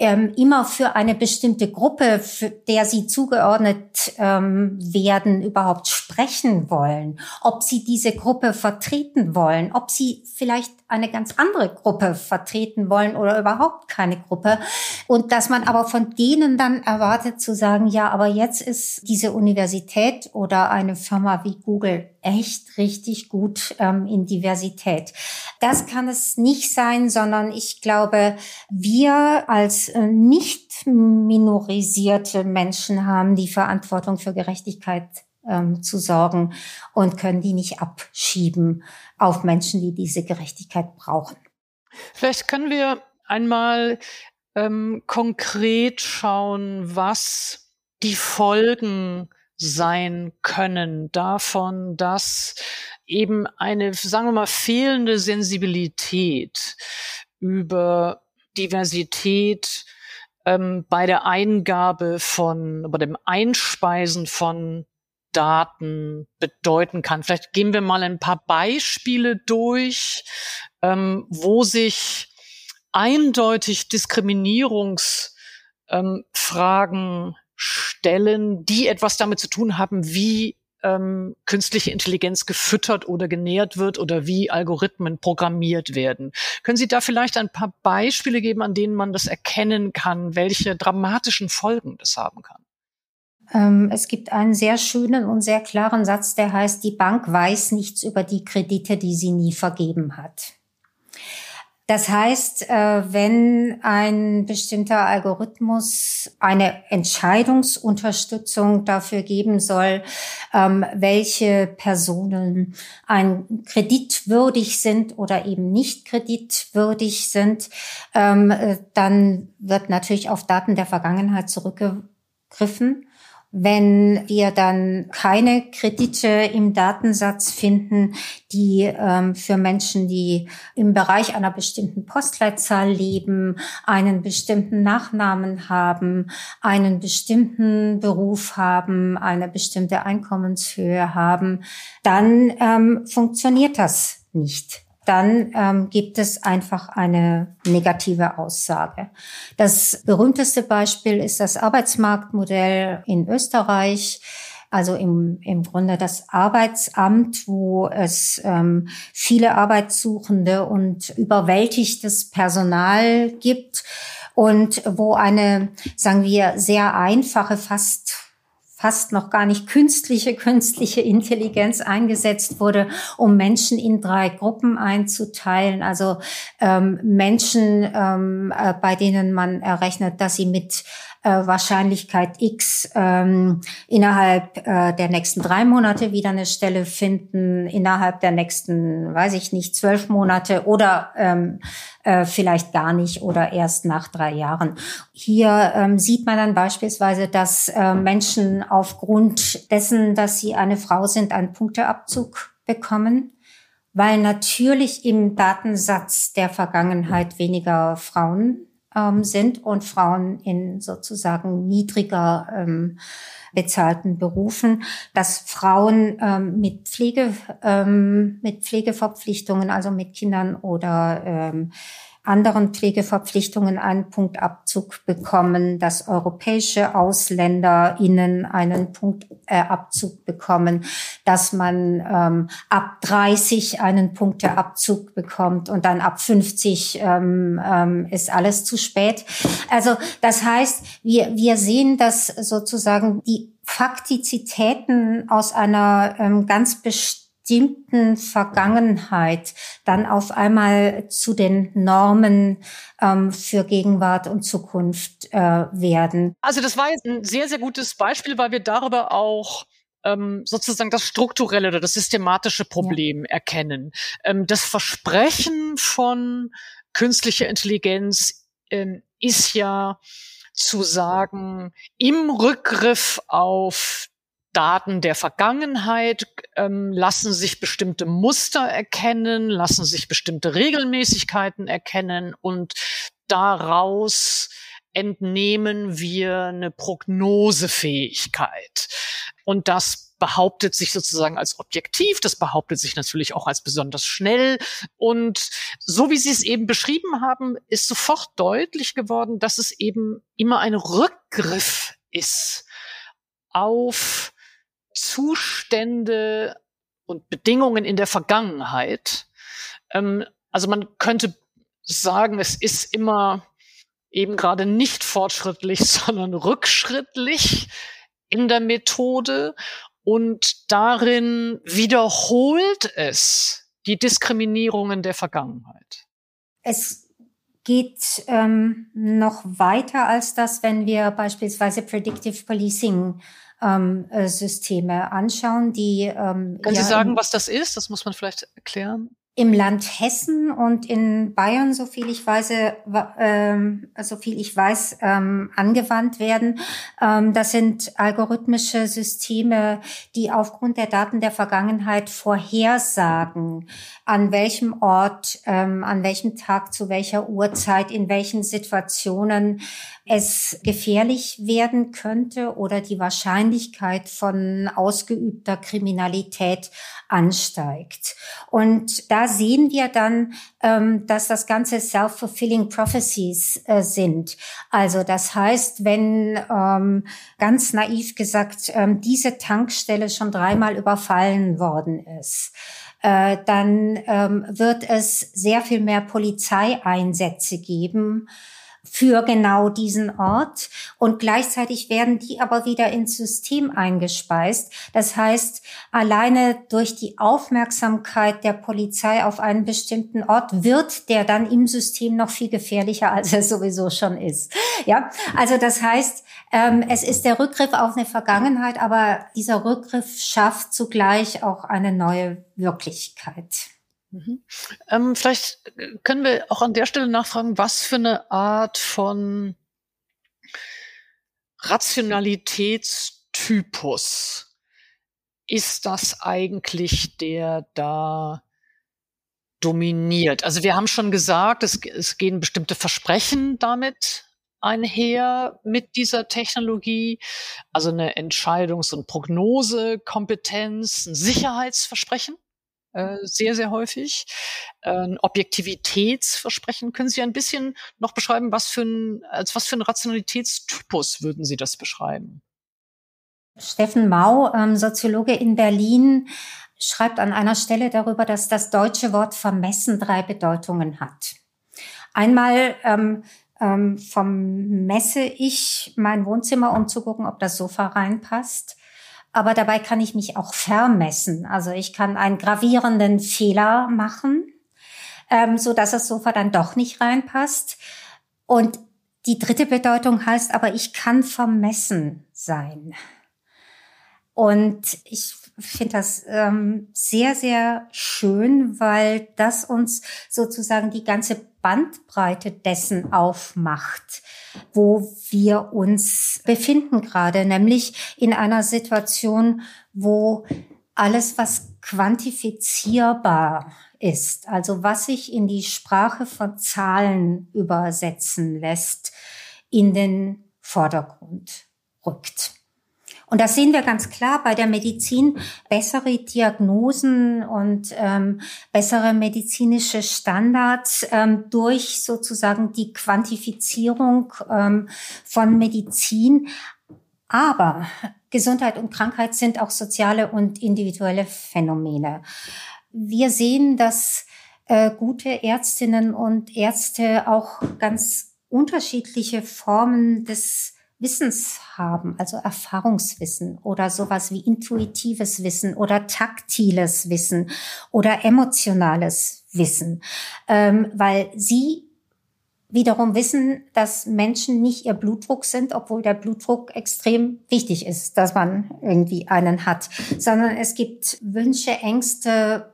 Speaker 1: ähm, immer für eine bestimmte Gruppe, für der sie zugeordnet ähm, werden, überhaupt sprechen wollen, ob sie diese Gruppe vertreten wollen, ob sie vielleicht eine ganz andere Gruppe vertreten wollen oder überhaupt keine Gruppe. Und dass man aber von denen dann erwartet zu sagen, ja, aber jetzt ist diese Universität oder eine Firma wie Google echt richtig gut ähm, in Diversität. Das kann es nicht sein, sondern ich glaube, wir als äh, nicht minorisierte Menschen haben die Verantwortung für Gerechtigkeit ähm, zu sorgen und können die nicht abschieben auf Menschen, die diese Gerechtigkeit brauchen.
Speaker 2: Vielleicht können wir einmal ähm, konkret schauen, was die Folgen sein können davon, dass eben eine, sagen wir mal, fehlende Sensibilität über Diversität ähm, bei der Eingabe von, bei dem Einspeisen von Daten bedeuten kann. Vielleicht gehen wir mal ein paar Beispiele durch, ähm, wo sich eindeutig Diskriminierungsfragen ähm, stellen, die etwas damit zu tun haben, wie ähm, künstliche Intelligenz gefüttert oder genährt wird oder wie Algorithmen programmiert werden. Können Sie da vielleicht ein paar Beispiele geben, an denen man das erkennen kann, welche dramatischen Folgen das haben kann?
Speaker 1: Ähm, es gibt einen sehr schönen und sehr klaren Satz, der heißt, die Bank weiß nichts über die Kredite, die sie nie vergeben hat. Das heißt, äh, wenn ein bestimmter Algorithmus eine Entscheidungsunterstützung dafür geben soll, ähm, welche Personen ein kreditwürdig sind oder eben nicht kreditwürdig sind, ähm, äh, dann wird natürlich auf Daten der Vergangenheit zurückgegriffen. Wenn wir dann keine Kredite im Datensatz finden, die ähm, für Menschen, die im Bereich einer bestimmten Postleitzahl leben, einen bestimmten Nachnamen haben, einen bestimmten Beruf haben, eine bestimmte Einkommenshöhe haben, dann ähm, funktioniert das nicht dann ähm, gibt es einfach eine negative Aussage. Das berühmteste Beispiel ist das Arbeitsmarktmodell in Österreich. Also im, im Grunde das Arbeitsamt, wo es ähm, viele Arbeitssuchende und überwältigtes Personal gibt und wo eine, sagen wir, sehr einfache, fast fast noch gar nicht künstliche, künstliche Intelligenz eingesetzt wurde, um Menschen in drei Gruppen einzuteilen. Also ähm, Menschen, ähm, äh, bei denen man errechnet, dass sie mit äh, Wahrscheinlichkeit X ähm, innerhalb äh, der nächsten drei Monate wieder eine Stelle finden, innerhalb der nächsten, weiß ich nicht, zwölf Monate oder ähm, äh, vielleicht gar nicht oder erst nach drei Jahren. Hier ähm, sieht man dann beispielsweise, dass äh, Menschen aufgrund dessen, dass sie eine Frau sind, einen Punkteabzug bekommen weil natürlich im Datensatz der Vergangenheit weniger Frauen ähm, sind und Frauen in sozusagen niedriger ähm, bezahlten Berufen, dass Frauen ähm, mit Pflege, ähm, mit Pflegeverpflichtungen, also mit Kindern oder ähm, anderen Pflegeverpflichtungen einen Punktabzug bekommen, dass europäische AusländerInnen einen Punktabzug bekommen, dass man ähm, ab 30 einen Punkteabzug bekommt und dann ab 50 ähm, ähm, ist alles zu spät. Also das heißt, wir, wir sehen, dass sozusagen die Faktizitäten aus einer ähm, ganz bestimmten bestimmten Vergangenheit dann auf einmal zu den Normen ähm, für Gegenwart und Zukunft äh, werden.
Speaker 2: Also das war jetzt ein sehr, sehr gutes Beispiel, weil wir darüber auch ähm, sozusagen das strukturelle oder das systematische Problem ja. erkennen. Ähm, das Versprechen von künstlicher Intelligenz ähm, ist ja zu sagen, im Rückgriff auf Daten der Vergangenheit ähm, lassen sich bestimmte Muster erkennen, lassen sich bestimmte Regelmäßigkeiten erkennen und daraus entnehmen wir eine Prognosefähigkeit. Und das behauptet sich sozusagen als objektiv, das behauptet sich natürlich auch als besonders schnell. Und so wie Sie es eben beschrieben haben, ist sofort deutlich geworden, dass es eben immer ein Rückgriff ist auf Zustände und Bedingungen in der Vergangenheit. Ähm, also man könnte sagen, es ist immer eben gerade nicht fortschrittlich, [LAUGHS] sondern rückschrittlich in der Methode und darin wiederholt es die Diskriminierungen der Vergangenheit.
Speaker 1: Es geht ähm, noch weiter als das, wenn wir beispielsweise Predictive Policing ähm, äh, Systeme anschauen, die
Speaker 2: ähm, Können ja Sie sagen, was das ist? Das muss man vielleicht erklären
Speaker 1: im Land Hessen und in Bayern, so viel ich weiß, ähm, so viel ich weiß, ähm, angewandt werden. Ähm, das sind algorithmische Systeme, die aufgrund der Daten der Vergangenheit vorhersagen, an welchem Ort, ähm, an welchem Tag, zu welcher Uhrzeit, in welchen Situationen es gefährlich werden könnte oder die Wahrscheinlichkeit von ausgeübter Kriminalität ansteigt. Und da sehen wir dann, ähm, dass das Ganze self-fulfilling prophecies äh, sind. Also das heißt, wenn ähm, ganz naiv gesagt ähm, diese Tankstelle schon dreimal überfallen worden ist, äh, dann wird es sehr viel mehr Polizeieinsätze geben für genau diesen Ort und gleichzeitig werden die aber wieder ins System eingespeist. Das heißt, alleine durch die Aufmerksamkeit der Polizei auf einen bestimmten Ort wird der dann im System noch viel gefährlicher, [LAUGHS] als er sowieso schon ist. Ja, also das heißt, ähm, es ist der Rückgriff auf eine Vergangenheit, aber dieser Rückgriff schafft zugleich auch eine neue Wirklichkeit.
Speaker 2: Mhm. Ähm, vielleicht können wir auch an der Stelle nachfragen, was für eine Art von Rationalitätstypus ist das eigentlich, der da dominiert? Also wir haben schon gesagt, es, es gehen bestimmte Versprechen damit einher mit dieser Technologie. Also eine Entscheidungs- und Prognosekompetenz, ein Sicherheitsversprechen äh, sehr, sehr häufig. Ein Objektivitätsversprechen. Können Sie ein bisschen noch beschreiben, was für ein, als was für ein Rationalitätstypus würden Sie das beschreiben?
Speaker 1: Steffen Mau, ähm, Soziologe in Berlin, schreibt an einer Stelle darüber, dass das deutsche Wort vermessen drei Bedeutungen hat. Einmal ähm, ähm, vom messe ich mein Wohnzimmer, um zu gucken, ob das Sofa reinpasst aber dabei kann ich mich auch vermessen. Also ich kann einen gravierenden Fehler machen, ähm, so dass das Sofa dann doch nicht reinpasst. Und die dritte Bedeutung heißt aber, ich kann vermessen sein. Und ich finde das ähm, sehr, sehr schön, weil das uns sozusagen die ganze Bandbreite dessen aufmacht, wo wir uns befinden gerade, nämlich in einer Situation, wo alles, was quantifizierbar ist, also was sich in die Sprache von Zahlen übersetzen lässt, in den Vordergrund rückt. Und das sehen wir ganz klar bei der Medizin. Bessere Diagnosen und ähm, bessere medizinische Standards ähm, durch sozusagen die Quantifizierung ähm, von Medizin. Aber Gesundheit und Krankheit sind auch soziale und individuelle Phänomene. Wir sehen, dass äh, gute Ärztinnen und Ärzte auch ganz unterschiedliche Formen des Wissens haben, also Erfahrungswissen oder sowas wie intuitives Wissen oder taktiles Wissen oder emotionales Wissen, ähm, weil sie wiederum wissen, dass Menschen nicht ihr Blutdruck sind, obwohl der Blutdruck extrem wichtig ist, dass man irgendwie einen hat, sondern es gibt Wünsche, Ängste,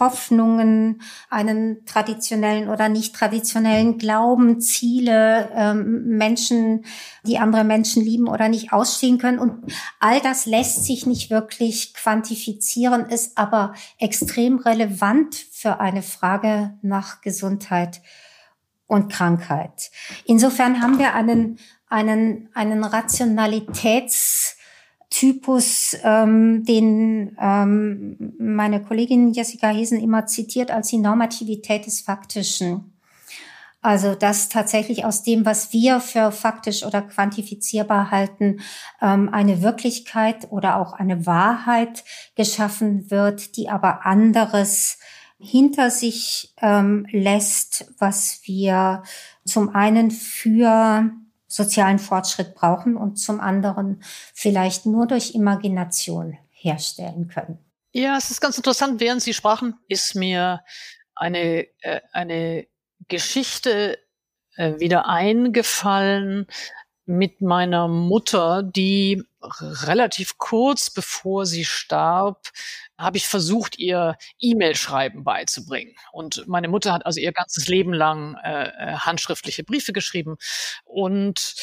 Speaker 1: Hoffnungen, einen traditionellen oder nicht traditionellen Glauben, Ziele, ähm, Menschen, die andere Menschen lieben oder nicht ausstehen können. Und all das lässt sich nicht wirklich quantifizieren, ist aber extrem relevant für eine Frage nach Gesundheit und Krankheit. Insofern haben wir einen, einen, einen Rationalitätstypus, ähm, den ähm, meine Kollegin Jessica Hesen immer zitiert als die Normativität des Faktischen. Also dass tatsächlich aus dem, was wir für faktisch oder quantifizierbar halten, ähm, eine Wirklichkeit oder auch eine Wahrheit geschaffen wird, die aber anderes hinter sich ähm, lässt, was wir zum einen für sozialen Fortschritt brauchen und zum anderen vielleicht nur durch Imagination herstellen können.
Speaker 2: Ja, es ist ganz interessant. Während Sie sprachen, ist mir eine, äh, eine Geschichte äh, wieder eingefallen mit meiner Mutter, die relativ kurz bevor sie starb, habe ich versucht, ihr E-Mail-Schreiben beizubringen. Und meine Mutter hat also ihr ganzes Leben lang äh, äh, handschriftliche Briefe geschrieben. Und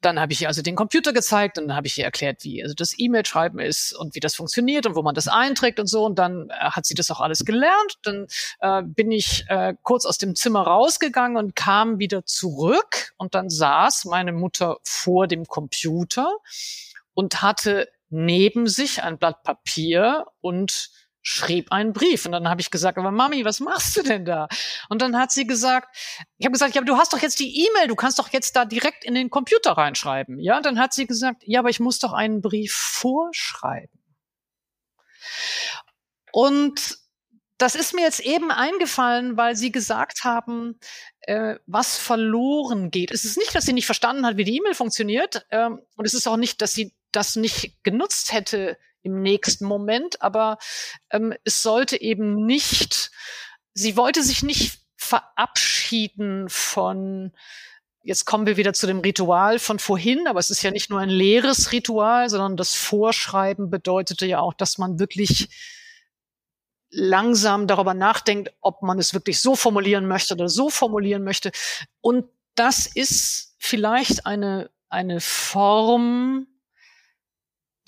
Speaker 2: dann habe ich ihr also den Computer gezeigt und dann habe ich ihr erklärt, wie also das E-Mail-Schreiben ist und wie das funktioniert und wo man das einträgt und so. Und dann äh, hat sie das auch alles gelernt. Dann äh, bin ich äh, kurz aus dem Zimmer rausgegangen und kam wieder zurück. Und dann saß meine Mutter vor dem Computer und hatte neben sich ein Blatt Papier und schrieb einen Brief. Und dann habe ich gesagt, aber Mami, was machst du denn da? Und dann hat sie gesagt, ich habe gesagt, ja, aber du hast doch jetzt die E-Mail, du kannst doch jetzt da direkt in den Computer reinschreiben. Ja, und dann hat sie gesagt, ja, aber ich muss doch einen Brief vorschreiben. Und das ist mir jetzt eben eingefallen, weil Sie gesagt haben, äh, was verloren geht. Es ist nicht, dass sie nicht verstanden hat, wie die E-Mail funktioniert. Ähm, und es ist auch nicht, dass sie das nicht genutzt hätte im nächsten Moment, aber ähm, es sollte eben nicht, sie wollte sich nicht verabschieden von Jetzt kommen wir wieder zu dem Ritual von vorhin, aber es ist ja nicht nur ein leeres Ritual, sondern das Vorschreiben bedeutete ja auch, dass man wirklich langsam darüber nachdenkt, ob man es wirklich so formulieren möchte oder so formulieren möchte. Und das ist vielleicht eine, eine Form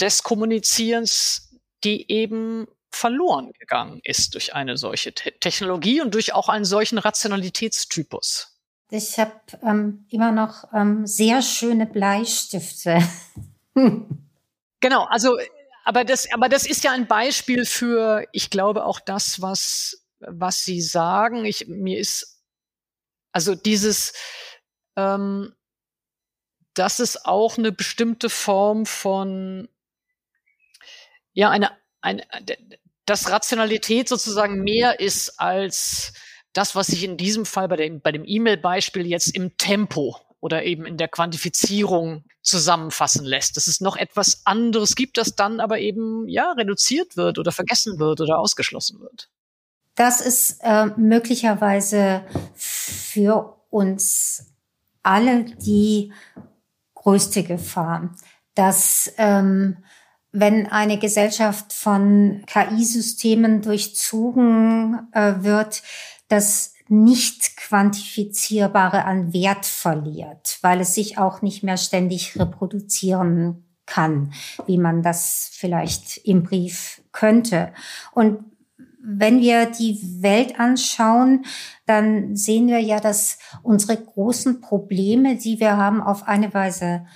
Speaker 2: des Kommunizierens, die eben verloren gegangen ist durch eine solche Te Technologie und durch auch einen solchen Rationalitätstypus.
Speaker 1: Ich habe ähm, immer noch ähm, sehr schöne Bleistifte. [LAUGHS]
Speaker 2: genau, also aber das, aber das ist ja ein Beispiel für, ich glaube auch das, was was Sie sagen. Ich mir ist also dieses ähm, das ist auch eine bestimmte Form von ja, eine, eine, dass Rationalität sozusagen mehr ist als das, was sich in diesem Fall bei dem, bei dem E-Mail-Beispiel jetzt im Tempo oder eben in der Quantifizierung zusammenfassen lässt. Dass es noch etwas anderes gibt, das dann aber eben, ja, reduziert wird oder vergessen wird oder ausgeschlossen wird.
Speaker 1: Das ist äh, möglicherweise für uns alle die größte Gefahr, dass ähm, wenn eine Gesellschaft von KI-Systemen durchzogen äh, wird, das nicht quantifizierbare an Wert verliert, weil es sich auch nicht mehr ständig reproduzieren kann, wie man das vielleicht im Brief könnte. Und wenn wir die Welt anschauen, dann sehen wir ja, dass unsere großen Probleme, die wir haben, auf eine Weise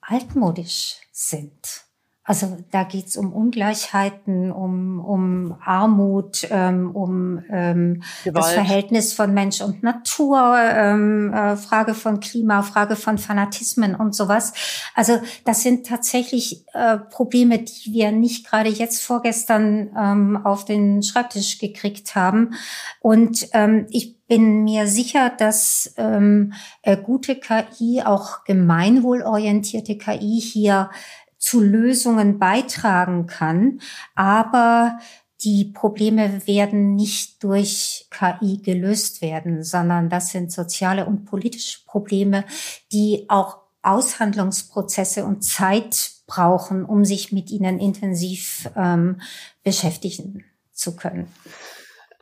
Speaker 1: altmodisch sind. Also da geht's um Ungleichheiten, um, um Armut, ähm, um ähm, das Verhältnis von Mensch und Natur, ähm, äh, Frage von Klima, Frage von Fanatismen und sowas. Also das sind tatsächlich äh, Probleme, die wir nicht gerade jetzt vorgestern ähm, auf den Schreibtisch gekriegt haben. Und ähm, ich bin mir sicher, dass ähm, äh, gute KI, auch gemeinwohlorientierte KI hier zu Lösungen beitragen kann. Aber die Probleme werden nicht durch KI gelöst werden, sondern das sind soziale und politische Probleme, die auch Aushandlungsprozesse und Zeit brauchen, um sich mit ihnen intensiv ähm, beschäftigen zu können.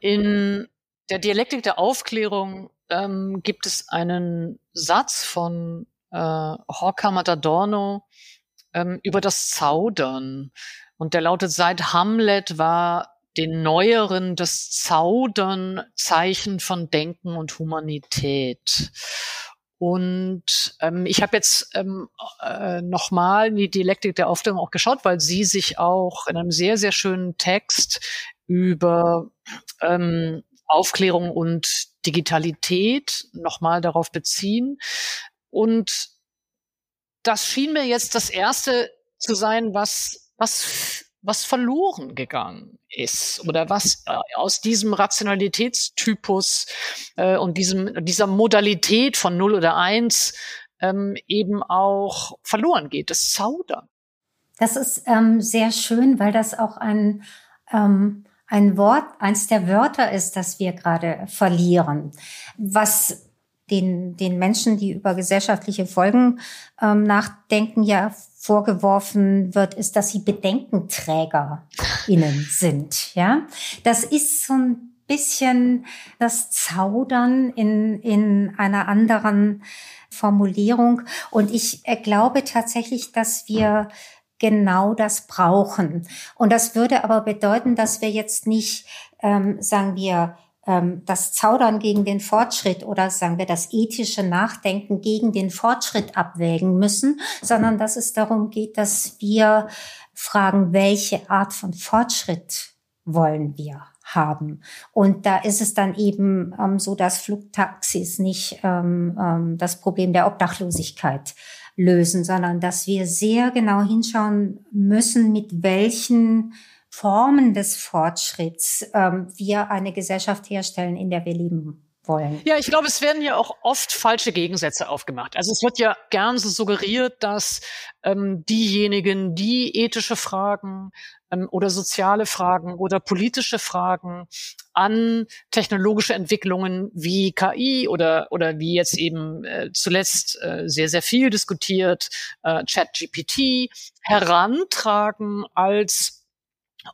Speaker 2: In der Dialektik der Aufklärung ähm, gibt es einen Satz von äh, Horkheimer Adorno ähm, über das Zaudern. Und der lautet, seit Hamlet war den Neueren das Zaudern Zeichen von Denken und Humanität. Und ähm, ich habe jetzt ähm, äh, nochmal in die Dialektik der Aufklärung auch geschaut, weil sie sich auch in einem sehr, sehr schönen Text über ähm, Aufklärung und Digitalität nochmal darauf beziehen. Und das schien mir jetzt das erste zu sein, was, was was verloren gegangen ist oder was äh, aus diesem Rationalitätstypus äh, und diesem, dieser Modalität von 0 oder 1 ähm, eben auch verloren geht, das Zaudern.
Speaker 1: Das ist ähm, sehr schön, weil das auch ein, ähm, ein Wort, eins der Wörter ist, das wir gerade verlieren. Was den, den Menschen, die über gesellschaftliche Folgen ähm, nachdenken, ja vorgeworfen wird, ist, dass sie BedenkenträgerInnen [LAUGHS] sind. Ja, das ist so ein bisschen das Zaudern in, in einer anderen Formulierung. Und ich äh, glaube tatsächlich, dass wir genau das brauchen. Und das würde aber bedeuten, dass wir jetzt nicht, ähm, sagen wir, das Zaudern gegen den Fortschritt oder sagen wir das ethische Nachdenken gegen den Fortschritt abwägen müssen, sondern dass es darum geht, dass wir fragen, welche Art von Fortschritt wollen wir haben. Und da ist es dann eben ähm, so, dass Flugtaxis nicht ähm, ähm, das Problem der Obdachlosigkeit lösen, sondern dass wir sehr genau hinschauen müssen, mit welchen Formen des Fortschritts ähm, wir eine Gesellschaft herstellen, in der wir leben wollen.
Speaker 2: Ja, ich glaube, es werden ja auch oft falsche Gegensätze aufgemacht. Also es wird ja gern so suggeriert, dass ähm, diejenigen, die ethische Fragen ähm, oder soziale Fragen oder politische Fragen an technologische Entwicklungen wie KI oder oder wie jetzt eben äh, zuletzt äh, sehr sehr viel diskutiert äh, ChatGPT herantragen als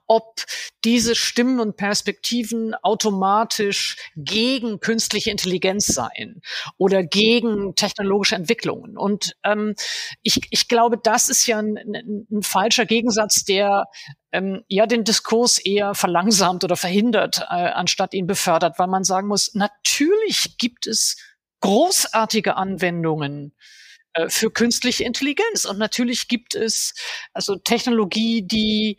Speaker 2: ob diese Stimmen und Perspektiven automatisch gegen künstliche Intelligenz seien oder gegen technologische Entwicklungen. Und ähm, ich, ich glaube, das ist ja ein, ein, ein falscher Gegensatz, der ähm, ja den Diskurs eher verlangsamt oder verhindert, äh, anstatt ihn befördert, weil man sagen muss, natürlich gibt es großartige Anwendungen äh, für künstliche Intelligenz. Und natürlich gibt es also Technologie, die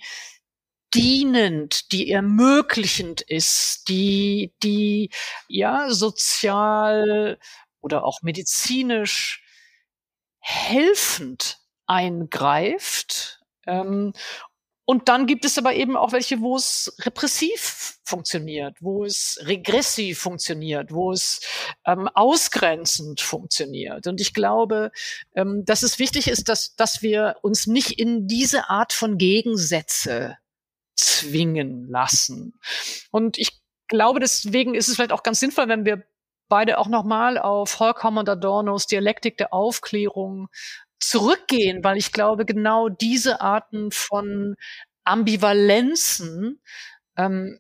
Speaker 2: dienend, die ermöglichend ist, die, die, ja, sozial oder auch medizinisch helfend eingreift. Ähm, und dann gibt es aber eben auch welche, wo es repressiv funktioniert, wo es regressiv funktioniert, wo es ähm, ausgrenzend funktioniert. Und ich glaube, ähm, dass es wichtig ist, dass, dass wir uns nicht in diese Art von Gegensätze zwingen lassen. Und ich glaube, deswegen ist es vielleicht auch ganz sinnvoll, wenn wir beide auch nochmal auf Horkheimer und Adornos Dialektik der Aufklärung zurückgehen, weil ich glaube, genau diese Arten von Ambivalenzen ähm,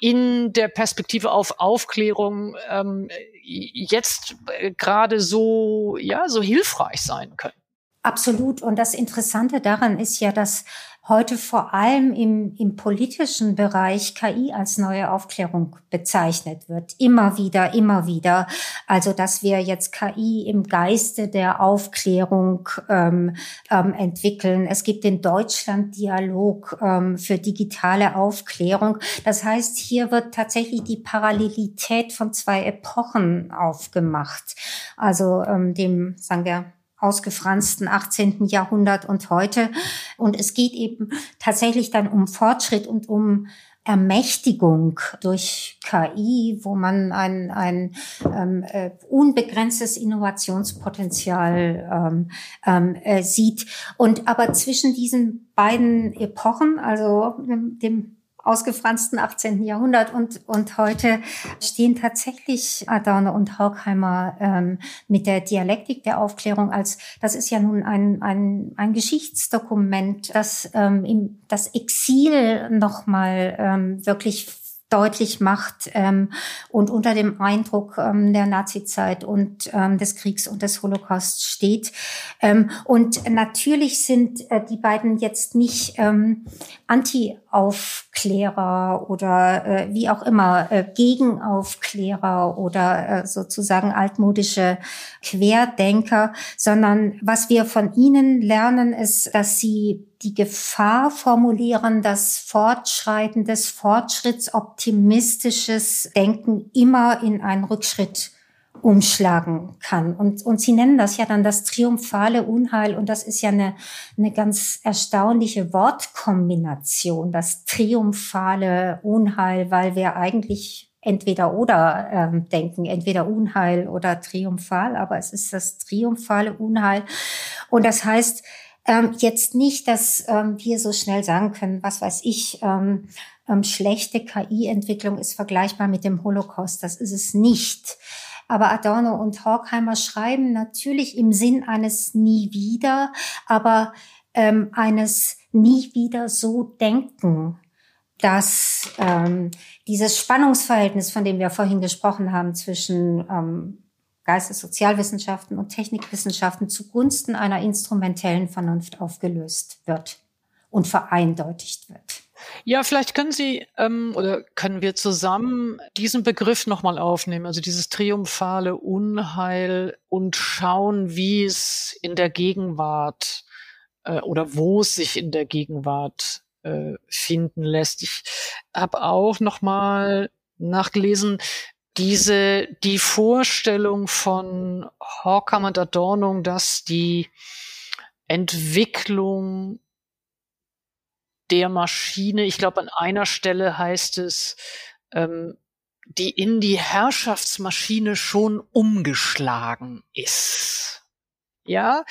Speaker 2: in der Perspektive auf Aufklärung ähm, jetzt äh, gerade so ja so hilfreich sein können.
Speaker 1: Absolut. Und das Interessante daran ist ja, dass heute vor allem im, im politischen Bereich KI als neue Aufklärung bezeichnet wird. Immer wieder, immer wieder. Also, dass wir jetzt KI im Geiste der Aufklärung ähm, ähm, entwickeln. Es gibt den Deutschland-Dialog ähm, für digitale Aufklärung. Das heißt, hier wird tatsächlich die Parallelität von zwei Epochen aufgemacht. Also ähm, dem, sagen wir, ausgefransten 18. Jahrhundert und heute. Und es geht eben tatsächlich dann um Fortschritt und um Ermächtigung durch KI, wo man ein, ein ähm, äh, unbegrenztes Innovationspotenzial ähm, ähm, äh, sieht. Und aber zwischen diesen beiden Epochen, also dem ausgefransten 18. Jahrhundert und, und heute stehen tatsächlich Adorno und Horkheimer ähm, mit der Dialektik der Aufklärung als, das ist ja nun ein, ein, ein Geschichtsdokument, das ähm, im, das Exil nochmal ähm, wirklich deutlich macht ähm, und unter dem Eindruck ähm, der Nazizeit und ähm, des Kriegs und des Holocaust steht. Ähm, und natürlich sind äh, die beiden jetzt nicht ähm, Anti-Aufklärer oder äh, wie auch immer äh, Gegenaufklärer oder äh, sozusagen altmodische Querdenker, sondern was wir von ihnen lernen, ist, dass sie die Gefahr formulieren, dass fortschreitendes, fortschrittsoptimistisches Denken immer in einen Rückschritt umschlagen kann. Und, und Sie nennen das ja dann das triumphale Unheil. Und das ist ja eine, eine ganz erstaunliche Wortkombination, das triumphale Unheil, weil wir eigentlich entweder oder ähm, denken, entweder Unheil oder triumphal, aber es ist das triumphale Unheil. Und das heißt, ähm, jetzt nicht, dass ähm, wir so schnell sagen können, was weiß ich, ähm, ähm, schlechte KI-Entwicklung ist vergleichbar mit dem Holocaust. Das ist es nicht. Aber Adorno und Horkheimer schreiben natürlich im Sinn eines nie wieder, aber ähm, eines nie wieder so denken, dass ähm, dieses Spannungsverhältnis, von dem wir vorhin gesprochen haben, zwischen Geistessozialwissenschaften und Technikwissenschaften zugunsten einer instrumentellen Vernunft aufgelöst wird und vereindeutigt wird.
Speaker 2: Ja, vielleicht können Sie ähm, oder können wir zusammen diesen Begriff nochmal aufnehmen, also dieses triumphale Unheil und schauen, wie es in der Gegenwart äh, oder wo es sich in der Gegenwart äh, finden lässt. Ich habe auch nochmal nachgelesen, diese, die Vorstellung von Horkham und Adorno, dass die Entwicklung der Maschine, ich glaube an einer Stelle heißt es, ähm, die in die Herrschaftsmaschine schon umgeschlagen ist. Ja,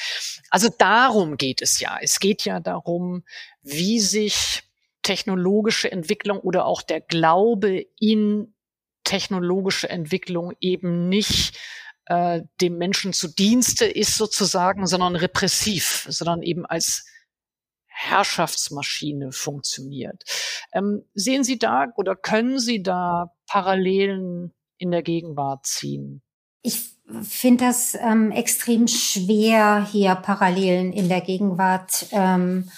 Speaker 2: also darum geht es ja. Es geht ja darum, wie sich technologische Entwicklung oder auch der Glaube in technologische Entwicklung eben nicht äh, dem Menschen zu Dienste ist sozusagen, sondern repressiv, sondern eben als Herrschaftsmaschine funktioniert. Ähm, sehen Sie da oder können Sie da Parallelen in der Gegenwart ziehen?
Speaker 1: Ich finde das ähm, extrem schwer, hier Parallelen in der Gegenwart ähm,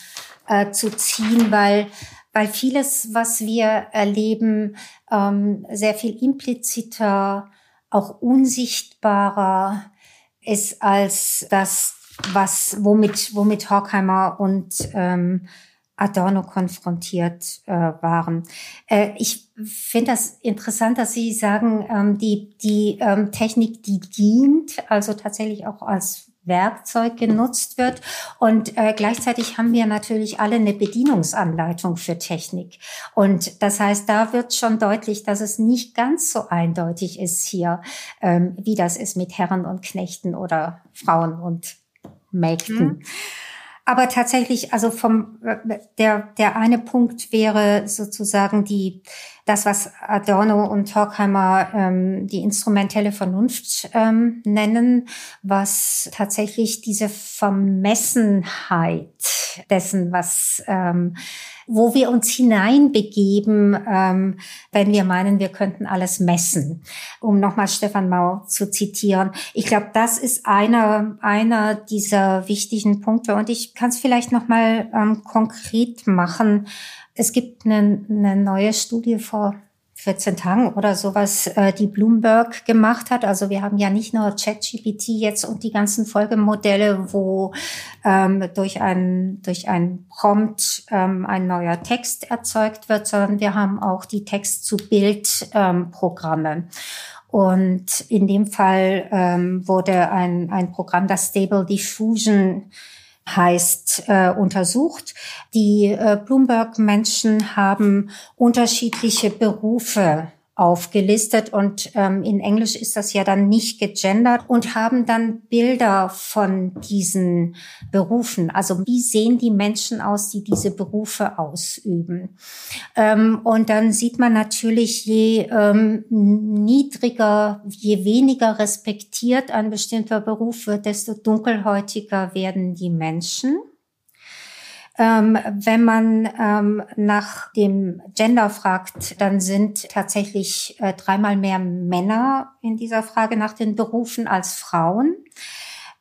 Speaker 1: äh, zu ziehen, weil weil vieles, was wir erleben, ähm, sehr viel impliziter, auch unsichtbarer ist als das, was womit womit Horkheimer und ähm, Adorno konfrontiert äh, waren. Äh, ich finde das interessant, dass Sie sagen, ähm, die die ähm, Technik, die dient, also tatsächlich auch als Werkzeug genutzt wird. Und äh, gleichzeitig haben wir natürlich alle eine Bedienungsanleitung für Technik. Und das heißt, da wird schon deutlich, dass es nicht ganz so eindeutig ist hier, ähm, wie das ist mit Herren und Knechten oder Frauen und Mägden. Mhm. Aber tatsächlich, also vom äh, der der eine Punkt wäre sozusagen die das, was Adorno und Horkheimer ähm, die instrumentelle Vernunft ähm, nennen, was tatsächlich diese Vermessenheit dessen, was ähm, wo wir uns hineinbegeben, ähm, wenn wir meinen, wir könnten alles messen. Um nochmal Stefan Mau zu zitieren. Ich glaube, das ist einer, einer dieser wichtigen Punkte. Und ich kann es vielleicht nochmal ähm, konkret machen. Es gibt eine, eine neue Studie vor 14 Tagen oder sowas, äh, die Bloomberg gemacht hat. Also wir haben ja nicht nur ChatGPT jetzt und die ganzen Folgemodelle, wo ähm, durch ein durch ein Prompt ähm, ein neuer Text erzeugt wird, sondern wir haben auch die Text-zu-Bild-Programme. Ähm, und in dem Fall ähm, wurde ein, ein Programm, das Stable Diffusion heißt, äh, untersucht. Die äh, Bloomberg-Menschen haben unterschiedliche Berufe aufgelistet und ähm, in Englisch ist das ja dann nicht gegendert und haben dann Bilder von diesen Berufen. Also wie sehen die Menschen aus, die diese Berufe ausüben? Ähm, und dann sieht man natürlich, je ähm, niedriger, je weniger respektiert ein bestimmter Beruf wird, desto dunkelhäutiger werden die Menschen. Ähm, wenn man ähm, nach dem Gender fragt, dann sind tatsächlich äh, dreimal mehr Männer in dieser Frage nach den Berufen als Frauen.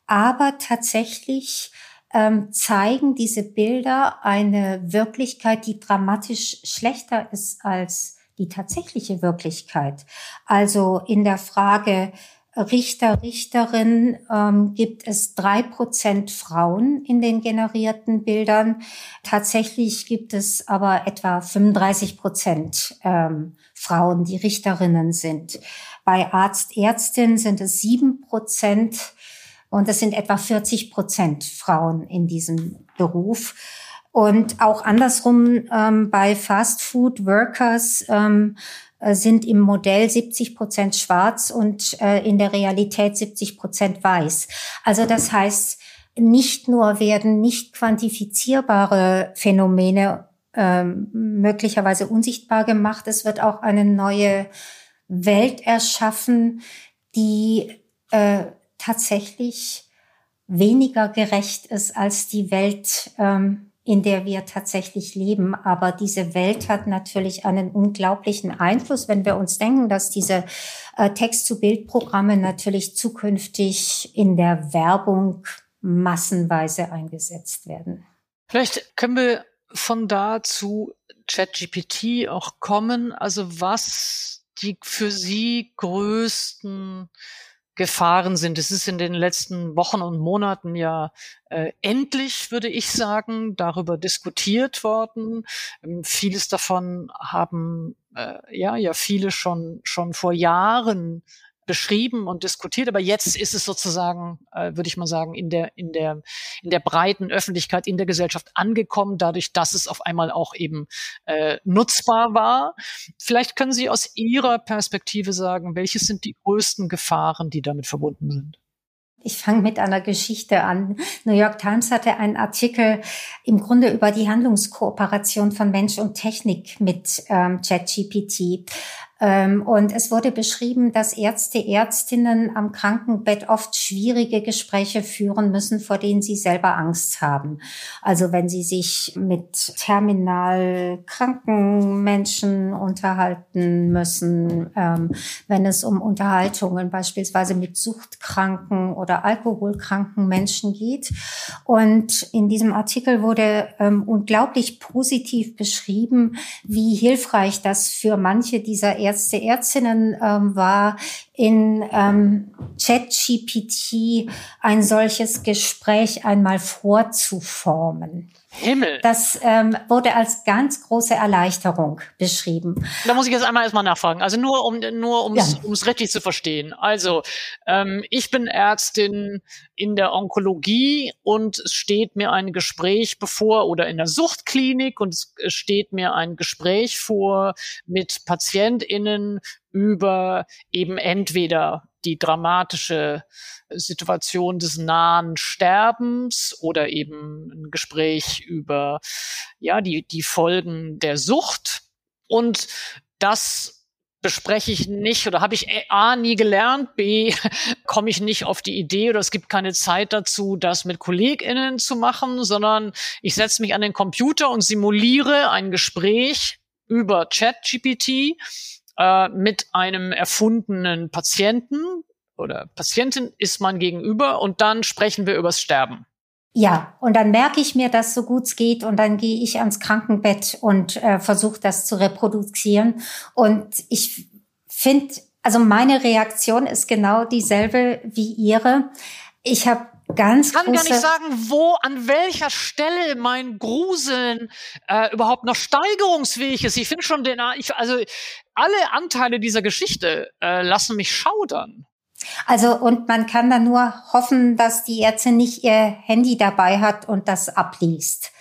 Speaker 1: Aber tatsächlich ähm, zeigen diese Bilder eine Wirklichkeit, die dramatisch schlechter ist als die tatsächliche Wirklichkeit. Also in der Frage, Richter, Richterin ähm, gibt es drei Prozent Frauen in den generierten Bildern. Tatsächlich gibt es aber etwa 35 Prozent ähm, Frauen, die Richterinnen sind. Bei Arzt, Ärztin sind es sieben Prozent und es sind etwa 40 Prozent Frauen in diesem Beruf. Und auch andersrum ähm, bei Fast Food Workers ähm, äh, sind im Modell 70 Prozent schwarz und äh, in der Realität 70 Prozent weiß. Also das heißt, nicht nur werden nicht quantifizierbare Phänomene ähm, möglicherweise unsichtbar gemacht, es wird auch eine neue Welt erschaffen, die äh, tatsächlich weniger gerecht ist als die Welt, ähm, in der wir tatsächlich leben. Aber diese Welt hat natürlich einen unglaublichen Einfluss, wenn wir uns denken, dass diese äh, Text-zu-Bild-Programme natürlich zukünftig in der Werbung massenweise eingesetzt werden.
Speaker 2: Vielleicht können wir von da zu ChatGPT auch kommen. Also was die für Sie größten Gefahren sind. Es ist in den letzten Wochen und Monaten ja äh, endlich, würde ich sagen, darüber diskutiert worden. Ähm, vieles davon haben äh, ja ja viele schon schon vor Jahren beschrieben und diskutiert, aber jetzt ist es sozusagen, äh, würde ich mal sagen, in der in der in der breiten Öffentlichkeit in der Gesellschaft angekommen, dadurch, dass es auf einmal auch eben äh, nutzbar war. Vielleicht können Sie aus Ihrer Perspektive sagen, welche sind die größten Gefahren, die damit verbunden sind?
Speaker 1: Ich fange mit einer Geschichte an. New York Times hatte einen Artikel im Grunde über die Handlungskooperation von Mensch und Technik mit ähm, ChatGPT. Ähm, und es wurde beschrieben, dass Ärzte, Ärztinnen am Krankenbett oft schwierige Gespräche führen müssen, vor denen sie selber Angst haben. Also wenn sie sich mit terminal kranken Menschen unterhalten müssen, ähm, wenn es um Unterhaltungen beispielsweise mit suchtkranken oder alkoholkranken Menschen geht. Und in diesem Artikel wurde ähm, unglaublich positiv beschrieben, wie hilfreich das für manche dieser Ärzte Ärzte, Ärztinnen ähm, war, in ähm, ChatGPT ein solches Gespräch einmal vorzuformen.
Speaker 2: Himmel.
Speaker 1: Das ähm, wurde als ganz große Erleichterung beschrieben.
Speaker 2: Da muss ich jetzt einmal erstmal nachfragen. Also nur um nur ums, ja. ums richtig zu verstehen. Also ähm, ich bin Ärztin in der Onkologie und es steht mir ein Gespräch bevor oder in der Suchtklinik und es steht mir ein Gespräch vor mit PatientInnen über eben entweder die dramatische Situation des nahen Sterbens oder eben ein Gespräch über ja die die Folgen der Sucht. Und das bespreche ich nicht oder habe ich A nie gelernt, B [LAUGHS] komme ich nicht auf die Idee oder es gibt keine Zeit dazu, das mit KollegInnen zu machen, sondern ich setze mich an den Computer und simuliere ein Gespräch über ChatGPT äh, mit einem erfundenen Patienten oder Patientin ist man gegenüber und dann sprechen wir übers Sterben.
Speaker 1: Ja, und dann merke ich mir das so gut es geht und dann gehe ich ans Krankenbett und äh, versuche das zu reproduzieren. Und ich finde, also meine Reaktion ist genau dieselbe wie ihre. Ich habe ganz
Speaker 2: Ich kann gar nicht sagen, wo, an welcher Stelle mein Gruseln äh, überhaupt noch steigerungsfähig ist. Ich finde schon den, ich, also alle Anteile dieser Geschichte äh, lassen mich schaudern.
Speaker 1: Also und man kann dann nur hoffen, dass die Ärztin nicht ihr Handy dabei hat und das abliest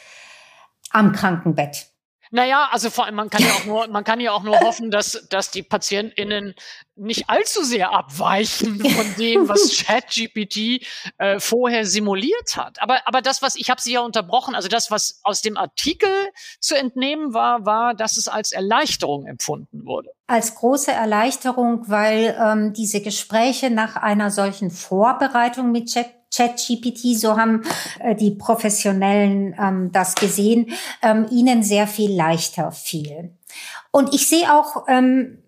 Speaker 1: am Krankenbett.
Speaker 2: Naja, also vor allem, man kann ja auch nur, man kann ja auch nur [LAUGHS] hoffen, dass, dass die PatientInnen nicht allzu sehr abweichen von dem, was [LAUGHS] ChatGPT äh, vorher simuliert hat. Aber, aber das, was, ich habe Sie ja unterbrochen, also das, was aus dem Artikel zu entnehmen war, war, dass es als Erleichterung empfunden wurde.
Speaker 1: Als große Erleichterung, weil ähm, diese Gespräche nach einer solchen Vorbereitung mit Chat ChatGPT, so haben äh, die Professionellen ähm, das gesehen, ähm, ihnen sehr viel leichter fiel. Und ich sehe auch, ähm,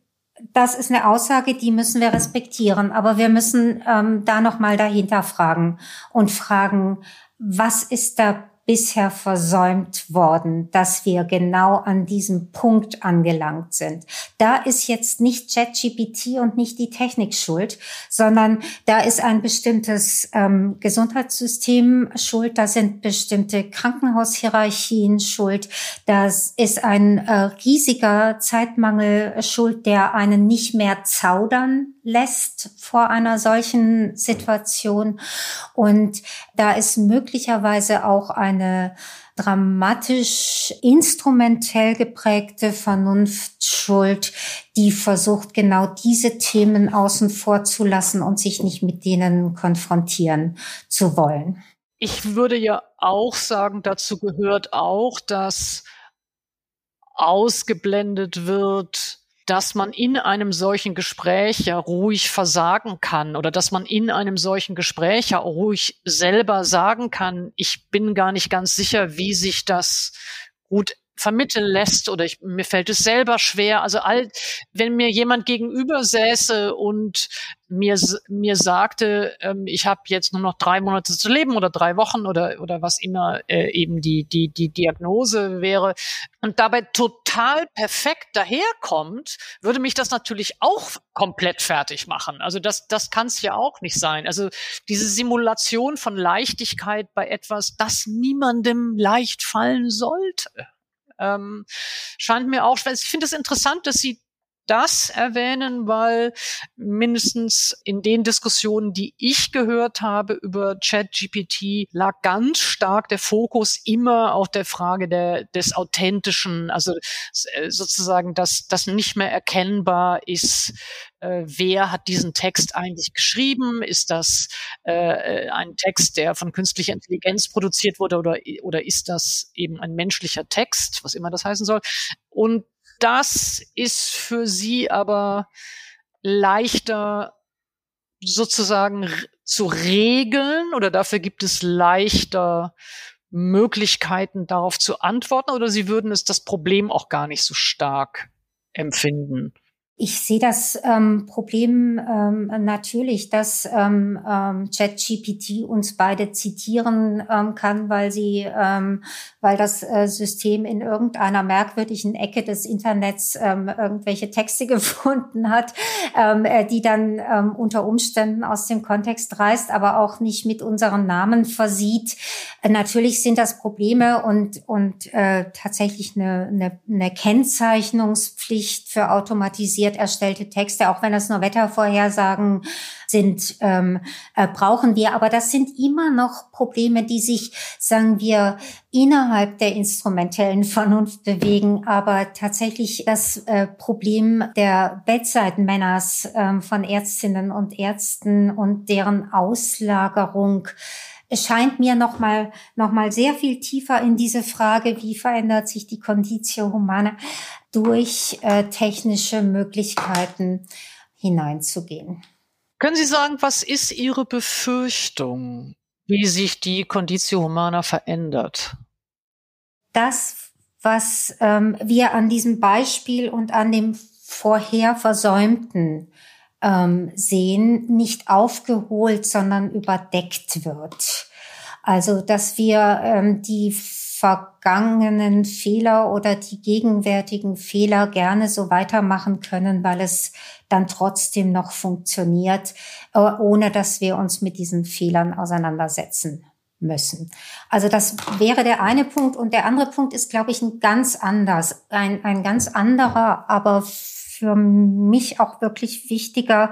Speaker 1: das ist eine Aussage, die müssen wir respektieren, aber wir müssen ähm, da noch mal dahinter fragen und fragen, was ist da bisher versäumt worden, dass wir genau an diesem Punkt angelangt sind. Da ist jetzt nicht ChatGPT und nicht die Technik schuld, sondern da ist ein bestimmtes ähm, Gesundheitssystem schuld, da sind bestimmte Krankenhaushierarchien schuld, das ist ein äh, riesiger Zeitmangel schuld, der einen nicht mehr zaudern lässt vor einer solchen Situation. Und da ist möglicherweise auch eine dramatisch instrumentell geprägte Vernunft schuld, die versucht, genau diese Themen außen vor zu lassen und sich nicht mit denen konfrontieren zu wollen.
Speaker 2: Ich würde ja auch sagen, dazu gehört auch, dass ausgeblendet wird, dass man in einem solchen Gespräch ja ruhig versagen kann oder dass man in einem solchen Gespräch ja ruhig selber sagen kann, ich bin gar nicht ganz sicher, wie sich das gut vermitteln lässt oder ich, mir fällt es selber schwer. Also all, wenn mir jemand gegenüber säße und mir, mir sagte, ähm, ich habe jetzt nur noch drei Monate zu leben oder drei Wochen oder, oder was immer äh, eben die, die, die Diagnose wäre und dabei total perfekt daherkommt, würde mich das natürlich auch komplett fertig machen. Also das, das kann es ja auch nicht sein. Also diese Simulation von Leichtigkeit bei etwas, das niemandem leicht fallen sollte. Ähm, scheint mir auch, ich finde es interessant, dass Sie das erwähnen, weil mindestens in den Diskussionen, die ich gehört habe über ChatGPT, lag ganz stark der Fokus immer auf der Frage der, des Authentischen, also äh, sozusagen, dass das nicht mehr erkennbar ist, äh, wer hat diesen Text eigentlich geschrieben? Ist das äh, ein Text, der von künstlicher Intelligenz produziert wurde oder, oder ist das eben ein menschlicher Text, was immer das heißen soll? Und das ist für sie aber leichter sozusagen zu regeln oder dafür gibt es leichter Möglichkeiten darauf zu antworten oder sie würden es das Problem auch gar nicht so stark empfinden.
Speaker 1: Ich sehe das ähm, Problem ähm, natürlich, dass ähm, ähm, ChatGPT uns beide zitieren ähm, kann, weil sie, ähm, weil das äh, System in irgendeiner merkwürdigen Ecke des Internets ähm, irgendwelche Texte [LAUGHS] gefunden hat, ähm, äh, die dann ähm, unter Umständen aus dem Kontext reißt, aber auch nicht mit unseren Namen versieht. Äh, natürlich sind das Probleme und und äh, tatsächlich eine, eine, eine Kennzeichnungspflicht für automatisierte automatisiert erstellte Texte, auch wenn das nur Wettervorhersagen sind, ähm, äh, brauchen wir. Aber das sind immer noch Probleme, die sich, sagen wir, innerhalb der instrumentellen Vernunft bewegen. Aber tatsächlich das äh, Problem der Bedside-Männers äh, von Ärztinnen und Ärzten und deren Auslagerung es scheint mir noch mal, noch mal sehr viel tiefer in diese Frage, wie verändert sich die Conditio Humana, durch äh, technische Möglichkeiten hineinzugehen.
Speaker 2: Können Sie sagen, was ist Ihre Befürchtung, wie sich die Conditio Humana verändert?
Speaker 1: Das, was ähm, wir an diesem Beispiel und an dem vorher Versäumten ähm, sehen, nicht aufgeholt, sondern überdeckt wird. Also, dass wir ähm, die vergangenen Fehler oder die gegenwärtigen Fehler gerne so weitermachen können, weil es dann trotzdem noch funktioniert, äh, ohne dass wir uns mit diesen Fehlern auseinandersetzen müssen. Also das wäre der eine Punkt. Und der andere Punkt ist, glaube ich, ein ganz anders, ein, ein ganz anderer, aber für mich auch wirklich wichtiger,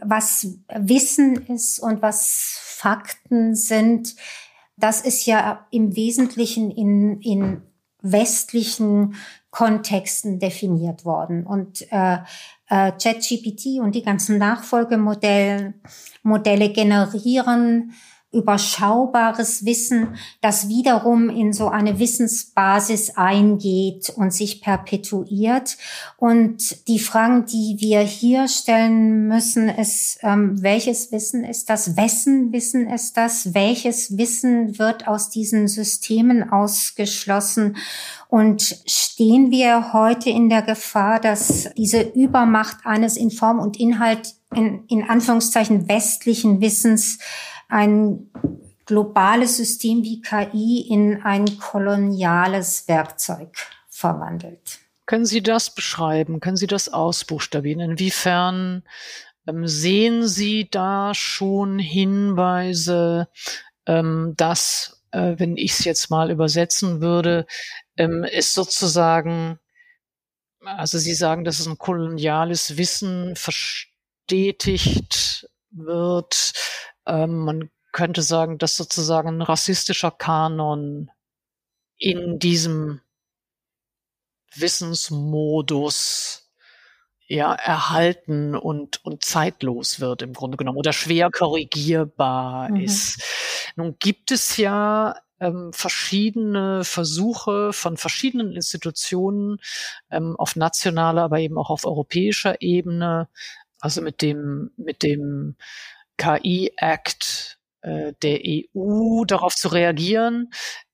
Speaker 1: was Wissen ist und was Fakten sind. Das ist ja im Wesentlichen in, in westlichen Kontexten definiert worden. Und äh, äh, ChatGPT und die ganzen Nachfolgemodelle Modelle generieren überschaubares Wissen, das wiederum in so eine Wissensbasis eingeht und sich perpetuiert. Und die Fragen, die wir hier stellen müssen, ist, ähm, welches Wissen ist das? Wessen Wissen ist das? Welches Wissen wird aus diesen Systemen ausgeschlossen? Und stehen wir heute in der Gefahr, dass diese Übermacht eines in Form und Inhalt in, in Anführungszeichen westlichen Wissens ein globales System wie KI in ein koloniales Werkzeug verwandelt.
Speaker 2: Können Sie das beschreiben? Können Sie das ausbuchstabieren? Inwiefern ähm, sehen Sie da schon Hinweise, ähm, dass, äh, wenn ich es jetzt mal übersetzen würde, ähm, ist sozusagen, also Sie sagen, dass es ein koloniales Wissen verstetigt wird, ähm, man könnte sagen, dass sozusagen ein rassistischer Kanon in diesem Wissensmodus ja erhalten und und zeitlos wird im Grunde genommen oder schwer korrigierbar mhm. ist. Nun gibt es ja ähm, verschiedene Versuche von verschiedenen Institutionen ähm, auf nationaler, aber eben auch auf europäischer Ebene, also mit dem mit dem KI-Act äh, der EU darauf zu reagieren.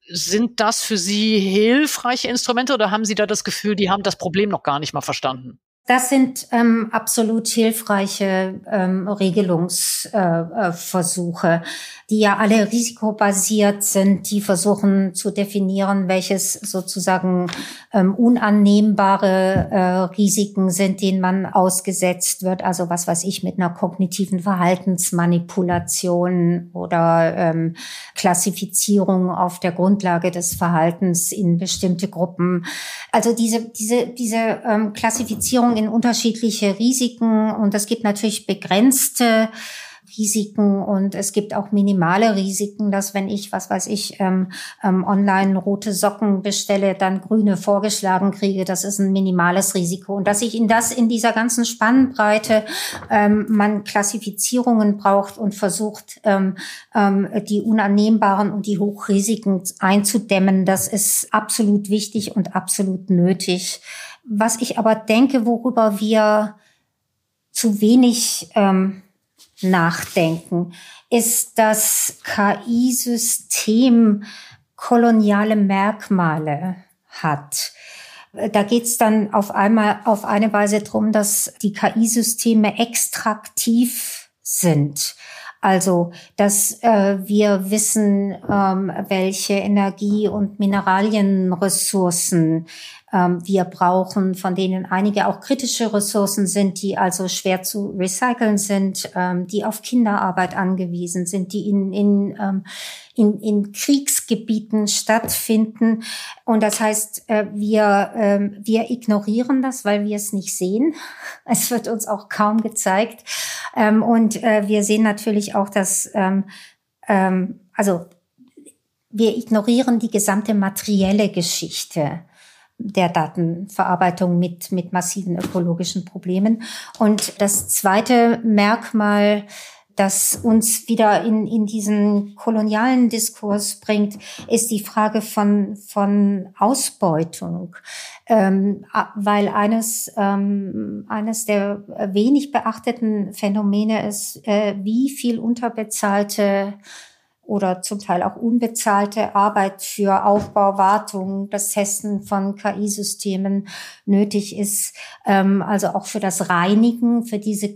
Speaker 2: Sind das für Sie hilfreiche Instrumente oder haben Sie da das Gefühl, die haben das Problem noch gar nicht mal verstanden?
Speaker 1: Das sind ähm, absolut hilfreiche ähm, Regelungsversuche, äh, äh die ja alle risikobasiert sind, die versuchen zu definieren, welches sozusagen ähm, unannehmbare äh, Risiken sind, denen man ausgesetzt wird. Also was weiß ich mit einer kognitiven Verhaltensmanipulation oder ähm, Klassifizierung auf der Grundlage des Verhaltens in bestimmte Gruppen. Also diese diese diese ähm, Klassifizierung in unterschiedliche Risiken und es gibt natürlich begrenzte Risiken und es gibt auch minimale Risiken, dass wenn ich, was weiß ich, ähm, ähm, online rote Socken bestelle, dann grüne vorgeschlagen kriege. Das ist ein minimales Risiko. Und dass ich in das in dieser ganzen Spannbreite ähm, man Klassifizierungen braucht und versucht, ähm, ähm, die unannehmbaren und die Hochrisiken einzudämmen, das ist absolut wichtig und absolut nötig. Was ich aber denke, worüber wir zu wenig ähm, nachdenken, ist das KI-System koloniale Merkmale hat. Da geht es dann auf einmal auf eine Weise drum, dass die KI-Systeme extraktiv sind. Also, dass äh, wir wissen, ähm, welche Energie- und Mineralienressourcen wir brauchen, von denen einige auch kritische Ressourcen sind, die also schwer zu recyceln sind, ähm, die auf Kinderarbeit angewiesen sind, die in, in, ähm, in, in Kriegsgebieten stattfinden. Und das heißt, äh, wir, ähm, wir ignorieren das, weil wir es nicht sehen. [LAUGHS] Es wird uns auch kaum gezeigt. Ähm, und äh, wir sehen natürlich auch, dass, ähm, ähm, also wir ignorieren die gesamte materielle Geschichte der Datenverarbeitung mit, mit massiven ökologischen Problemen. Und das zweite Merkmal, das uns wieder in, in diesen kolonialen Diskurs bringt, ist die Frage von, von Ausbeutung. Ähm, weil eines, ähm, eines der wenig beachteten Phänomene ist, äh, wie viel unterbezahlte oder zum Teil auch unbezahlte Arbeit für Aufbau, Wartung, das Testen von KI-Systemen nötig ist. Ähm, also auch für das Reinigen, für diese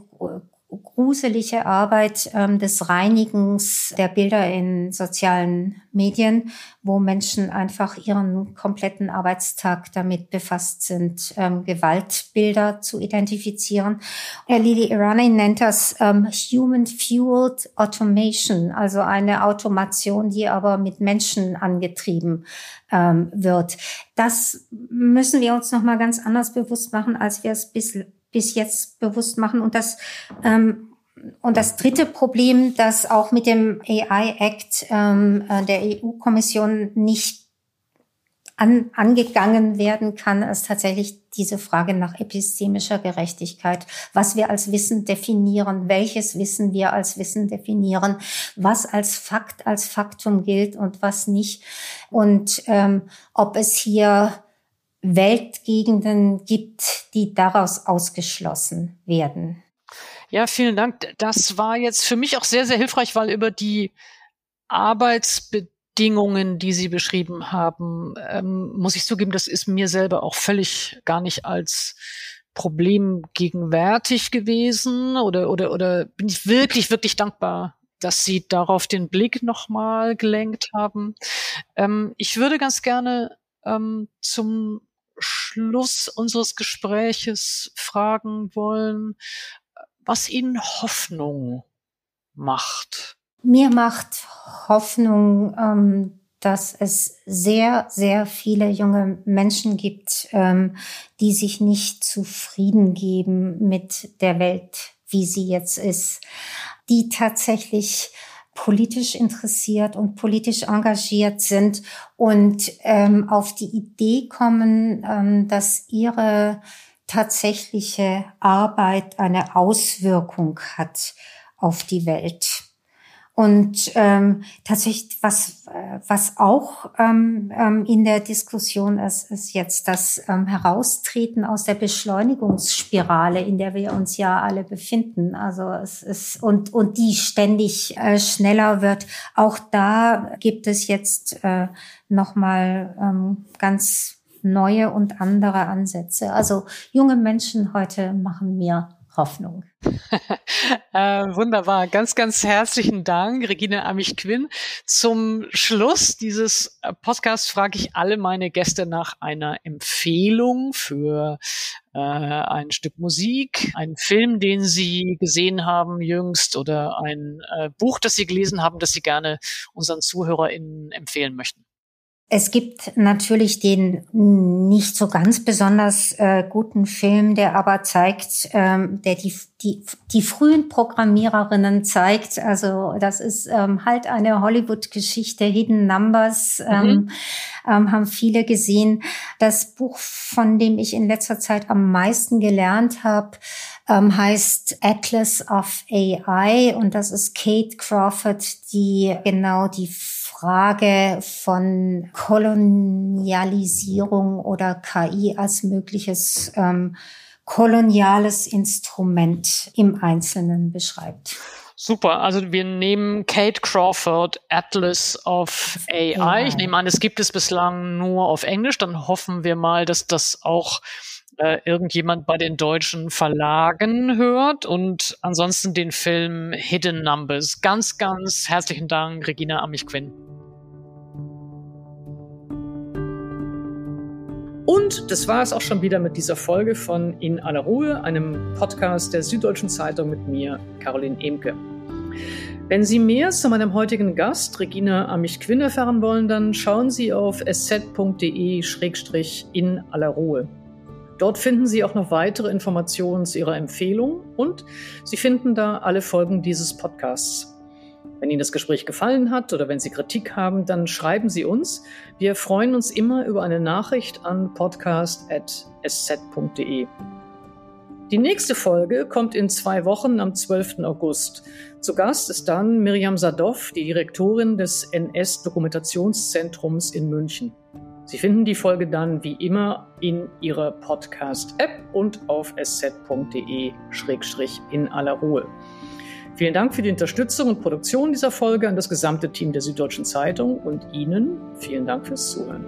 Speaker 1: gruselige Arbeit ähm, des Reinigens der Bilder in sozialen Medien, wo Menschen einfach ihren kompletten Arbeitstag damit befasst sind, ähm, Gewaltbilder zu identifizieren. Herr Lili Irani nennt das ähm, Human-Fueled Automation, also eine Automation, die aber mit Menschen angetrieben ähm, wird. Das müssen wir uns noch mal ganz anders bewusst machen, als wir es bis bis jetzt bewusst machen. Und das, ähm, und das dritte Problem, das auch mit dem AI Act ähm, äh, der EU-Kommission nicht an, angegangen werden kann, ist tatsächlich diese Frage nach epistemischer Gerechtigkeit, was wir als Wissen definieren, welches Wissen wir als Wissen definieren, was als Fakt, als Faktum gilt und was nicht. Und ähm, ob es hier Weltgegenden gibt, die daraus ausgeschlossen werden.
Speaker 2: Ja, vielen Dank. Das war jetzt für mich auch sehr, sehr hilfreich, weil über die Arbeitsbedingungen Bedingungen, die Sie beschrieben haben, ähm, muss ich zugeben, das ist mir selber auch völlig gar nicht als Problem gegenwärtig gewesen oder, oder, oder bin ich wirklich, wirklich dankbar, dass Sie darauf den Blick nochmal gelenkt haben. Ähm, ich würde ganz gerne ähm, zum Schluss unseres Gespräches fragen wollen, was Ihnen Hoffnung macht.
Speaker 1: Mir macht Hoffnung, ähm, dass es sehr, sehr viele junge Menschen gibt, ähm, die sich nicht zufrieden geben mit der Welt, wie sie jetzt ist, die tatsächlich politisch interessiert und politisch engagiert sind und ähm, auf die Idee kommen, ähm, dass ihre tatsächliche Arbeit eine Auswirkung hat auf die Welt. Und ähm, tatsächlich, was, was auch ähm, ähm, in der Diskussion ist, ist jetzt das ähm, Heraustreten aus der Beschleunigungsspirale, in der wir uns ja alle befinden. Also es ist und und die ständig äh, schneller wird. Auch da gibt es jetzt äh, noch mal ähm, ganz neue und andere Ansätze. Also junge Menschen heute machen mir Hoffnung. [LAUGHS]
Speaker 2: äh, wunderbar. Ganz, ganz herzlichen Dank, Regine Amich-Quinn. Zum Schluss dieses äh, Podcasts frage ich alle meine Gäste nach einer Empfehlung für äh, ein Stück Musik, einen Film, den Sie gesehen haben jüngst oder ein äh, Buch, das Sie gelesen haben, das Sie gerne unseren ZuhörerInnen empfehlen möchten.
Speaker 1: Es gibt natürlich den nicht so ganz besonders äh, guten Film, der aber zeigt, ähm, der die, die, die frühen Programmiererinnen zeigt. Also das ist ähm, halt eine Hollywood-Geschichte, Hidden Numbers, ähm, mhm. ähm, haben viele gesehen. Das Buch, von dem ich in letzter Zeit am meisten gelernt habe, ähm, heißt Atlas of AI und das ist Kate Crawford, die genau die Frage von Kolonialisierung oder KI als mögliches ähm, koloniales Instrument im Einzelnen beschreibt.
Speaker 2: Super, also wir nehmen Kate Crawford, Atlas of AI. AI. Ich nehme an, es gibt es bislang nur auf Englisch. Dann hoffen wir mal, dass das auch äh, irgendjemand bei den deutschen Verlagen hört und ansonsten den Film Hidden Numbers. Ganz, ganz herzlichen Dank, Regina Amich-Quinn. Und das war es auch schon wieder mit dieser Folge von In aller Ruhe, einem Podcast der Süddeutschen Zeitung mit mir, Caroline Emke. Wenn Sie mehr zu meinem heutigen Gast, Regina Amich-Quinn, erfahren wollen, dann schauen Sie auf sz.de-in aller Ruhe. Dort finden Sie auch noch weitere Informationen zu Ihrer Empfehlung und Sie finden da alle Folgen dieses Podcasts. Wenn Ihnen das Gespräch gefallen hat oder wenn Sie Kritik haben, dann schreiben Sie uns. Wir freuen uns immer über eine Nachricht an podcast.sz.de. Die nächste Folge kommt in zwei Wochen am 12. August. Zu Gast ist dann Miriam Sadov, die Direktorin des NS-Dokumentationszentrums in München. Sie finden die Folge dann wie immer in Ihrer Podcast-App und auf sz.de-in aller Ruhe. Vielen Dank für die Unterstützung und Produktion dieser Folge an das gesamte Team der Süddeutschen Zeitung und Ihnen vielen Dank fürs Zuhören.